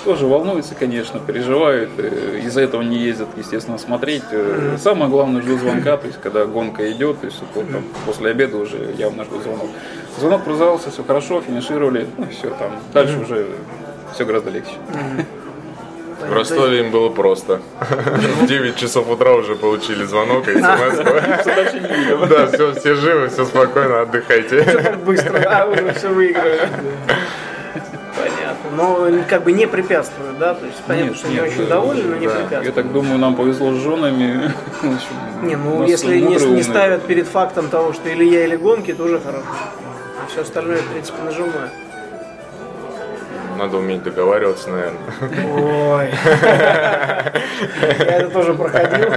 Тоже волнуется, конечно, переживает. э, Из-за этого не ездят, естественно, смотреть. Э, Самое главное, жду звонка, то есть, когда гонка идет, то есть, вот там, после обеда уже явно жду звонок. Звонок прозвался, все хорошо, финишировали, ну все, там, дальше уже все гораздо легче. В Ростове им было просто. В 9 часов утра уже получили звонок и смс. Не. Да, все, все живы, все спокойно, отдыхайте. Так быстро, а уже все выиграли. Понятно. Но как бы не препятствуют, да? То есть понятно, Нет, что не нет, очень э, довольны, но не Я препятствуют. так думаю, нам повезло с женами. Не, ну если не, не ставят перед фактом того, что или я, или гонки, то уже хорошо. А все остальное, в принципе, нажимаю. Надо уметь договариваться, наверное. Ой. Я это тоже проходил.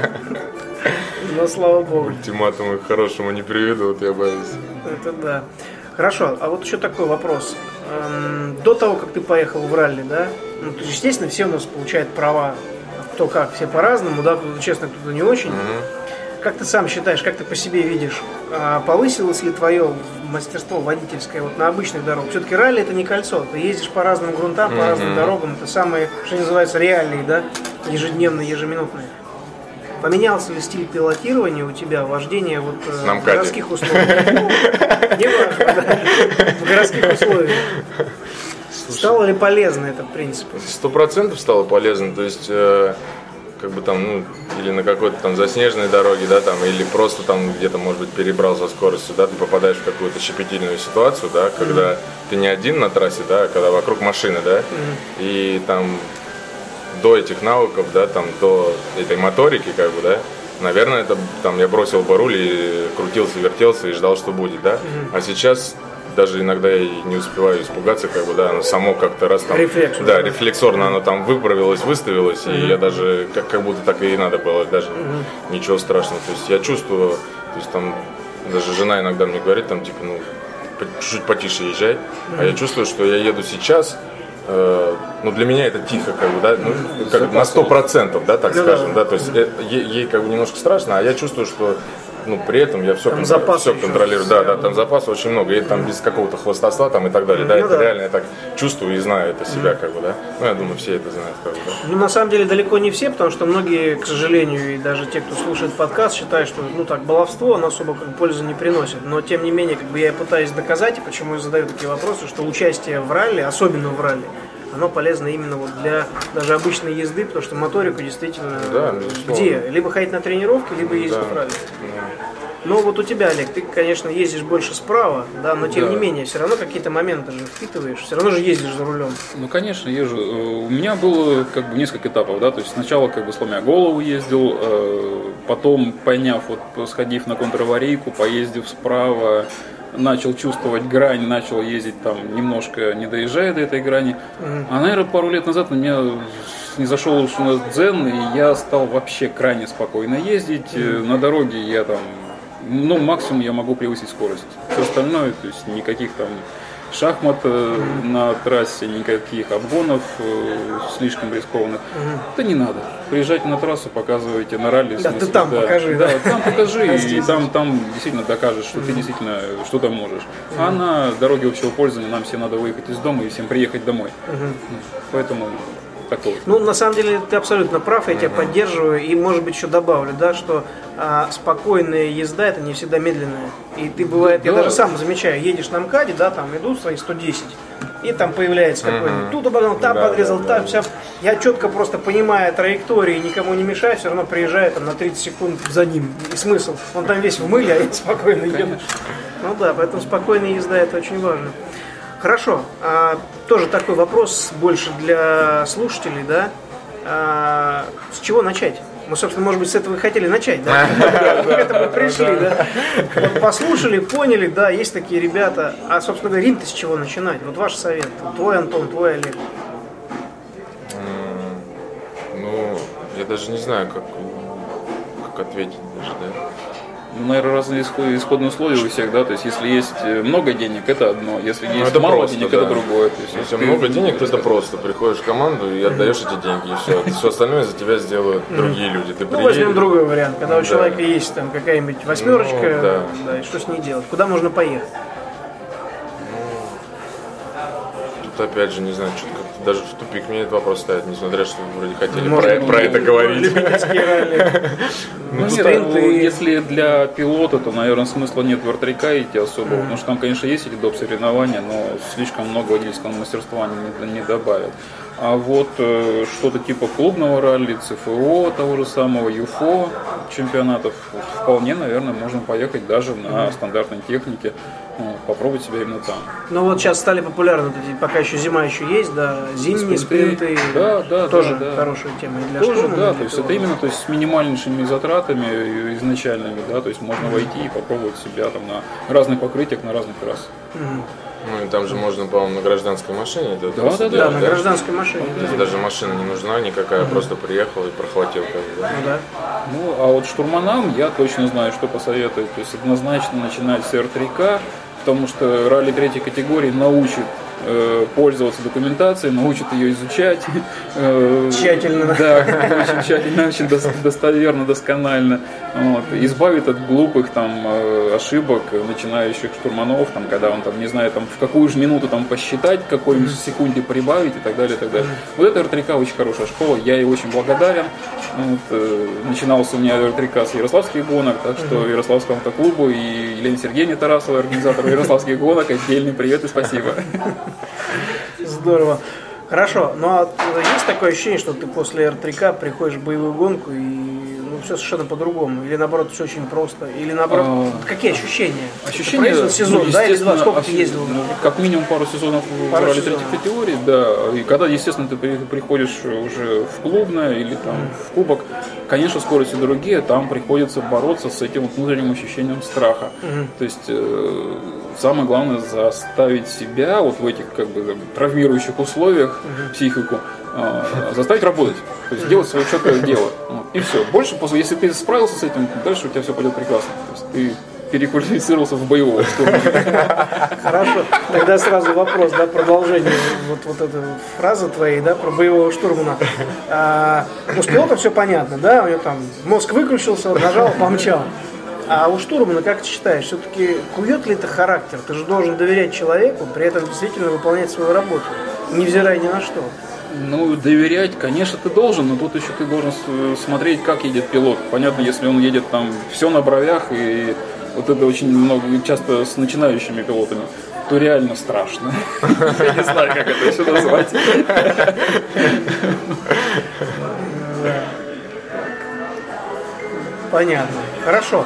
Но слава богу. Ультиматумы к хорошему не приведут, я боюсь. Это да. Хорошо, а вот еще такой вопрос. Эм, До того, как ты поехал в ралли, да, ну, то естественно, все у нас получают права, кто как, все по-разному, да, кто-то честно, кто-то не очень. Как ты сам считаешь, как ты по себе видишь, а, повысилось ли твое мастерство водительское вот на обычных дорогах? Все-таки ралли это не кольцо, ты ездишь по разным грунтам, по разным дорогам, это самые, что называется, реальные, да, ежедневные, ежеминутные. Поменялся ли стиль пилотирования у тебя, вождение вот э, На в городских условиях? Ну. В городских условиях. Стало ли полезно это, в принципе? Сто процентов стало полезно, то есть э, как бы там, ну, или на какой-то там заснеженной дороге, да, там, или просто там где-то, может быть, перебрал за скоростью, да, ты попадаешь в какую-то щепетильную ситуацию, да, когда ты не один на трассе, да, а когда вокруг машины, да, и там до этих навыков, да, там, до этой моторики, как бы, да, наверное, это там я бросил бы руль и крутился, вертелся и ждал, что будет, да. А сейчас даже иногда я не успеваю испугаться, как бы, да, оно само как-то раз там... Рефлекс. Да, рефлексорно оно там выправилось, выставилось, и я даже, как, как будто так и надо было, даже ничего страшного. То есть я чувствую, то есть там, даже жена иногда мне говорит, там, типа, ну, чуть-чуть потише езжай, а я чувствую, что я еду сейчас, э, ну, для меня это тихо, как бы, да, ну, как на сто процентов, да, так Ну, скажем, да. да, то есть э, ей, ей как бы немножко страшно, а я чувствую, что ну, при этом я все, Там запасы еще контролирую. Да, да, там запасов очень много. И там без какого-то хвостовства там и так далее. Да, Ну это да. реально я так чувствую и знаю это себя, как бы, да. Ну, я думаю, все это знают, как бы, да. Ну, на самом деле, далеко не все, потому что многие, к сожалению, и даже те, кто слушает подкаст, считают, что, ну, так, баловство, оно особо как бы, пользы не приносит. Но, тем не менее, как бы я пытаюсь доказать, и почему я задаю такие вопросы, что участие в ралли, особенно в ралли, оно полезно именно вот для даже обычной езды, потому что моторику действительно Да, где? Либо ходить на тренировки, либо ездить Да. в ралли. Ну вот у тебя, Олег, ты, конечно, ездишь больше справа, да, но тем Да. не менее, все равно какие-то моменты же впитываешь, все равно же ездишь за рулем. Ну, конечно, езжу. Э, У меня было как бы несколько этапов, да, то есть сначала как бы сломя голову ездил, э, потом поняв, вот сходив на контраварийку, поездив справа, начал чувствовать грань, начал ездить там немножко не доезжая до этой грани. А, наверное, пару лет назад на меня не зашел уж у нас дзен, и я стал вообще крайне спокойно ездить. Э, На дороге я там, ну, максимум я могу превысить скорость. Все остальное, то есть никаких там шахмат э, на трассе, никаких обгонов э, слишком рискованных. Да не надо. Приезжайте на трассу, показывайте на ралли. Да, ты смысле, там покажи, Да, да. там покажи, и там, там действительно докажешь, что ты действительно что-то можешь. А на дороге общего пользования нам всем надо выехать из дома и всем приехать домой. Поэтому такое. Ну, на самом деле, ты абсолютно прав, я тебя поддерживаю. И, может быть, еще добавлю, да, что а, спокойная езда это не всегда медленная. И ты бывает, я Да. даже сам замечаю, едешь на МКАДе, да, там идут свои 110, и там появляется какой-нибудь, тут обогнал, там Да, подрезал, да, там, вся. Я четко просто понимая траектории, никому не мешаю, все равно приезжаю там на 30 секунд за ним. И смысл? Он там весь в мыле, а я спокойно еду. Ну да, поэтому спокойная езда это очень важно. Хорошо. А, тоже такой вопрос больше для слушателей, да? А, с чего начать? Мы, собственно, может быть, с этого и хотели начать, да? К этому пришли, да? Послушали, поняли, да, есть такие ребята. А, собственно говоря, Рим-то с чего начинать? Вот ваш совет. Твой, Антон, твой, Олег. Ну, я даже не знаю, как, как ответить даже, да. Ну, наверное, разные исход- исходные условия у всех, да, то есть если есть э, много денег, это одно, если есть Ну, это мало просто, денег, да. это другое. То есть, Если ты- много денег, то это просто. Приходишь в команду и отдаешь эти деньги, и все. Все остальное за тебя сделают другие люди. Ты Ну, возьмем другой вариант, когда у Да. человека есть там какая-нибудь восьмерочка, Ну, да. да, и что с ней делать? Куда можно поехать? Тут опять же, не знаю, как-то даже в тупик меня этот вопрос ставит, несмотря, что вы вроде хотели Может, про, про это говорить. Ну, Ну, нет, спринты. ну, если для пилота, то, наверное, смысла нет в артрика идти особо, потому что там, конечно, есть эти доп. соревнования, но слишком много водительского мастерства они не, не добавят. А вот э, что-то типа клубного ралли, ЦФО, того же самого, ЮФО чемпионатов, вот вполне, наверное, можно поехать даже на стандартной технике, ну, попробовать себя именно там. Ну вот сейчас стали популярны, пока еще зима еще есть, да, зимние спринты. Да, да, тоже да, да. хорошая тема и для Тоже, штурмана, и да, для то есть это именно то есть, с минимальнейшими затратами изначальными, да, то есть можно войти и попробовать себя там на разных покрытиях, на разных трассах. Ну и там же можно, по-моему, на гражданской машине Да, да, да, Да, делать, на гражданской машине. То да. даже машина не нужна никакая, просто приехал и прохватил как бы, да. Ну да. Ну, а вот штурманам я точно знаю, что посоветовать. То есть однозначно начинать с R3К, потому что ралли третьей категории научит пользоваться документацией, научит ее изучать. э, Тщательно. Да, очень тщательно, очень дос- достоверно, досконально. Вот. Избавит от глупых там э, ошибок начинающих штурманов, там, когда он там не знает, там, в какую же минуту там посчитать, какой секунде прибавить и так далее, и так далее. Вот это РТРК очень хорошая школа, я ей очень благодарен. Вот, э, начинался у меня РТРК с Ярославских гонок, так что Ярославскому автоклубу и Елене Сергеевне Тарасовой, организатору Ярославских гонок, отдельный привет и спасибо. Здорово. Хорошо, ну а есть такое ощущение, что ты после R3К приходишь в боевую гонку и все совершенно по-другому? Или наоборот все очень просто? Или наоборот, А, какие ощущения? Ощущение, Ты проездил сезон, ну, да, или два? Сколько ты ос- ездил? ну, Как минимум пару сезонов в Пару ралли сезонов. третьей категории, да. И когда, естественно, ты при- приходишь уже в клубное или там в кубок, конечно, скорости другие, там приходится бороться с этим внутренним ощущением страха. То есть э, самое главное заставить себя вот в этих как бы травмирующих условиях психику э, заставить работать, то есть делать свое четкое дело. И все. Больше, после, если ты справился с этим, дальше у тебя все пойдет прекрасно. То есть ты переквалифицировался в боевого. Хорошо, тогда сразу вопрос, да, продолжение вот, вот этой вот фразы твоей, да, про боевого штурмана. А, с пилотом все понятно, да, у него там мозг выключился, нажал, помчал. А у штурмана, как ты считаешь, все-таки кует ли это характер? Ты же должен доверять человеку, при этом действительно выполнять свою работу, невзирая ни на что. Ну, доверять, конечно, ты должен, но тут еще ты должен смотреть, как едет пилот. Понятно, если он едет там все на бровях, и вот это очень много, часто с начинающими пилотами, то реально страшно. Я не знаю, как это еще назвать. Понятно. Хорошо.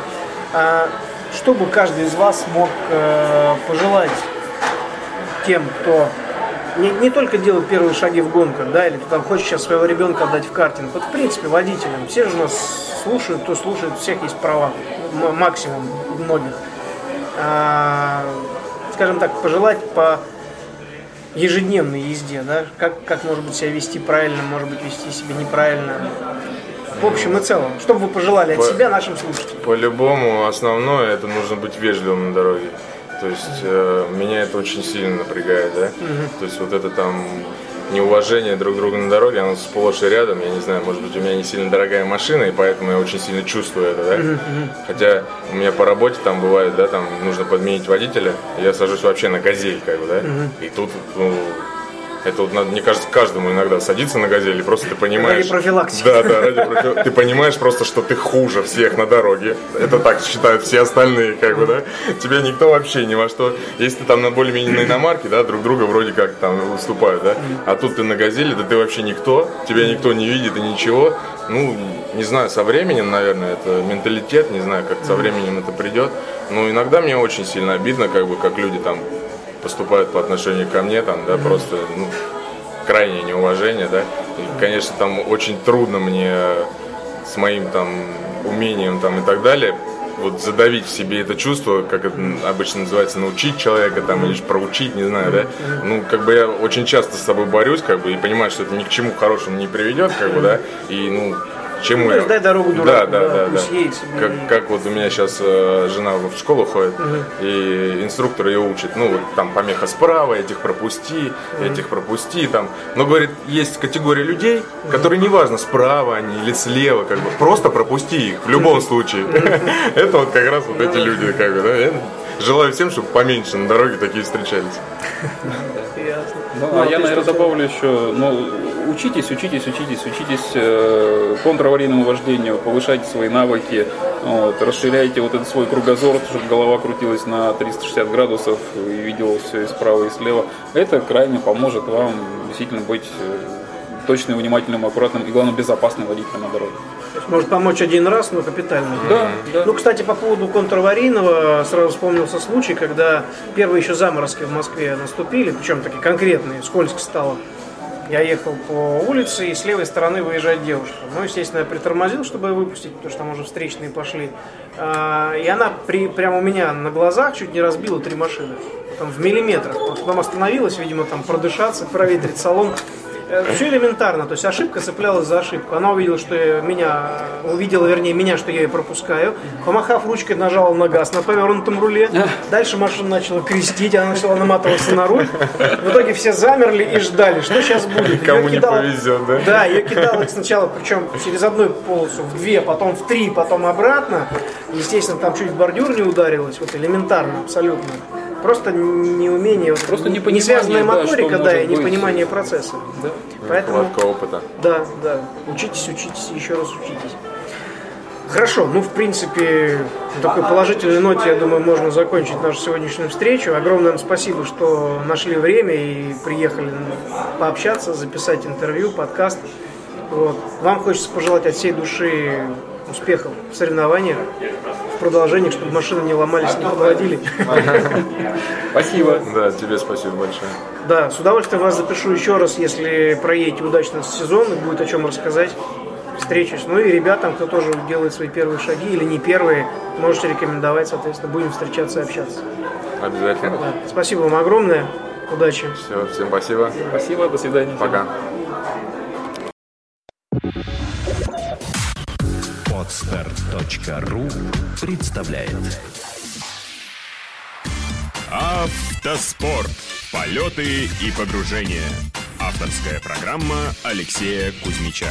А что бы каждый из вас мог э, пожелать тем, кто не, не только делает первые шаги в гонках, да, или там хочет сейчас своего ребенка отдать в картинг, вот в принципе водителям. Все же нас слушают, кто слушает, у всех есть права, максимум многих. А, скажем так, пожелать по ежедневной езде, да, как, как может быть себя вести правильно, может быть вести себя неправильно. В общем и целом, что бы вы пожелали от По- себя нашим слушателям? По-любому основное это нужно быть вежливым на дороге. То есть э, меня это очень сильно напрягает, да. То есть вот это там неуважение друг друга на дороге, оно сплошь и рядом. Я не знаю, может быть, у меня не сильно дорогая машина, и поэтому я очень сильно чувствую это, да. Хотя у меня по работе там бывает, да, там нужно подменить водителя, я сажусь вообще на газель, как бы, да. И тут, ну, это вот надо, мне кажется, каждому иногда садиться на газель, и просто ты понимаешь... Ради профилактики. Да, да, ради профи- Ты понимаешь просто, что ты хуже всех на дороге. Это так считают все остальные, как бы, да. Тебе никто вообще ни во что. Если ты там на более-менее на иномарке, да, друг друга вроде как там выступают, да. А тут ты на газели, да ты вообще никто. Тебя никто не видит и ничего. Ну, не знаю, со временем, наверное, это менталитет, не знаю, как со временем это придет. Но иногда мне очень сильно обидно, как бы, как люди там поступают по отношению ко мне, там, да, просто, ну, крайнее неуважение, да. И, конечно, там очень трудно мне с моим там умением там и так далее вот задавить в себе это чувство, как это обычно называется, научить человека там или проучить, не знаю, да. Ну, как бы я очень часто с собой борюсь, как бы, и понимаю, что это ни к чему хорошему не приведет, как бы, да. И, ну, чему Ну, есть дай дорогу да, дураку, да, да, да, да. пусть едет Как, и- как вот у меня сейчас э, жена в школу ходит, и инструктор ее учит, ну вот там помеха справа, этих пропусти, этих пропусти, там. Но говорит, есть категория людей, которые неважно, справа они или слева, как бы, просто пропусти их в любом случае. Это вот как раз вот эти люди, как бы, да. Желаю всем, чтобы поменьше на дороге такие встречались. Ясно. Ну, Ну, а ты я, наверное, добавлю еще, ну, учитесь, учитесь, учитесь, учитесь э, контраварийному вождению, повышайте свои навыки, вот, расширяйте вот этот свой кругозор, чтобы голова крутилась на 360 градусов и видела все и справа, и слева. Это крайне поможет вам действительно быть э, точным, внимательным, аккуратным и, главное, безопасным водителем на дороге. Может помочь один раз, но капитально. Да, да. Ну, кстати, по поводу контраварийного, сразу вспомнился случай, когда первые еще заморозки в Москве наступили, причем такие конкретные, скользко стало. Я ехал по улице, и с левой стороны выезжает девушка. Ну, естественно, я притормозил, чтобы ее выпустить, потому что там уже встречные пошли. А, И она при, прямо у меня на глазах чуть не разбила три машины. Там в миллиметрах. Потом остановилась, видимо, там продышаться, проветрить салон. Все элементарно, то есть ошибка цеплялась за ошибку. Она увидела, что я- меня, увидела, вернее, меня, что я ее пропускаю. Помахав ручкой, нажала на газ на повернутом руле. Дальше машина начала крестить, она начала наматываться на руль. В итоге все замерли и ждали, что сейчас будет. Кому не повезет, да? Да, ее кидало сначала, причем через одну полосу в две, потом в три, потом обратно. Естественно, там чуть в бордюр не ударилось, вот элементарно, абсолютно. Просто неумение, Просто не- непонимание, несвязанная да, моторика, да, и может быть. непонимание процесса. Да. Поэтому, Нехватка опыта. да, да, учитесь, учитесь, еще раз учитесь. Хорошо, ну, в принципе, на такой положительной ноте, я думаю, можно закончить нашу сегодняшнюю встречу. Огромное вам спасибо, что нашли время и приехали пообщаться, записать интервью, подкаст. Вот. Вам хочется пожелать от всей души успехов в соревнованиях, в продолжении, чтобы машины не ломались, не подводили. Спасибо. Да, тебе спасибо большое. Да, с удовольствием вас запишу еще раз, если проедете удачно сезон, и будет о чем рассказать. Встречусь. Ну и ребятам, кто тоже делает свои первые шаги или не первые, можете рекомендовать, соответственно, будем встречаться и общаться. Обязательно. Да. Спасибо вам огромное. Удачи. Все, всем спасибо. Спасибо, до свидания. Пока. Отстар.ру представляет Автоспорт. Полеты и погружения. Авторская программа Алексея Кузьмича.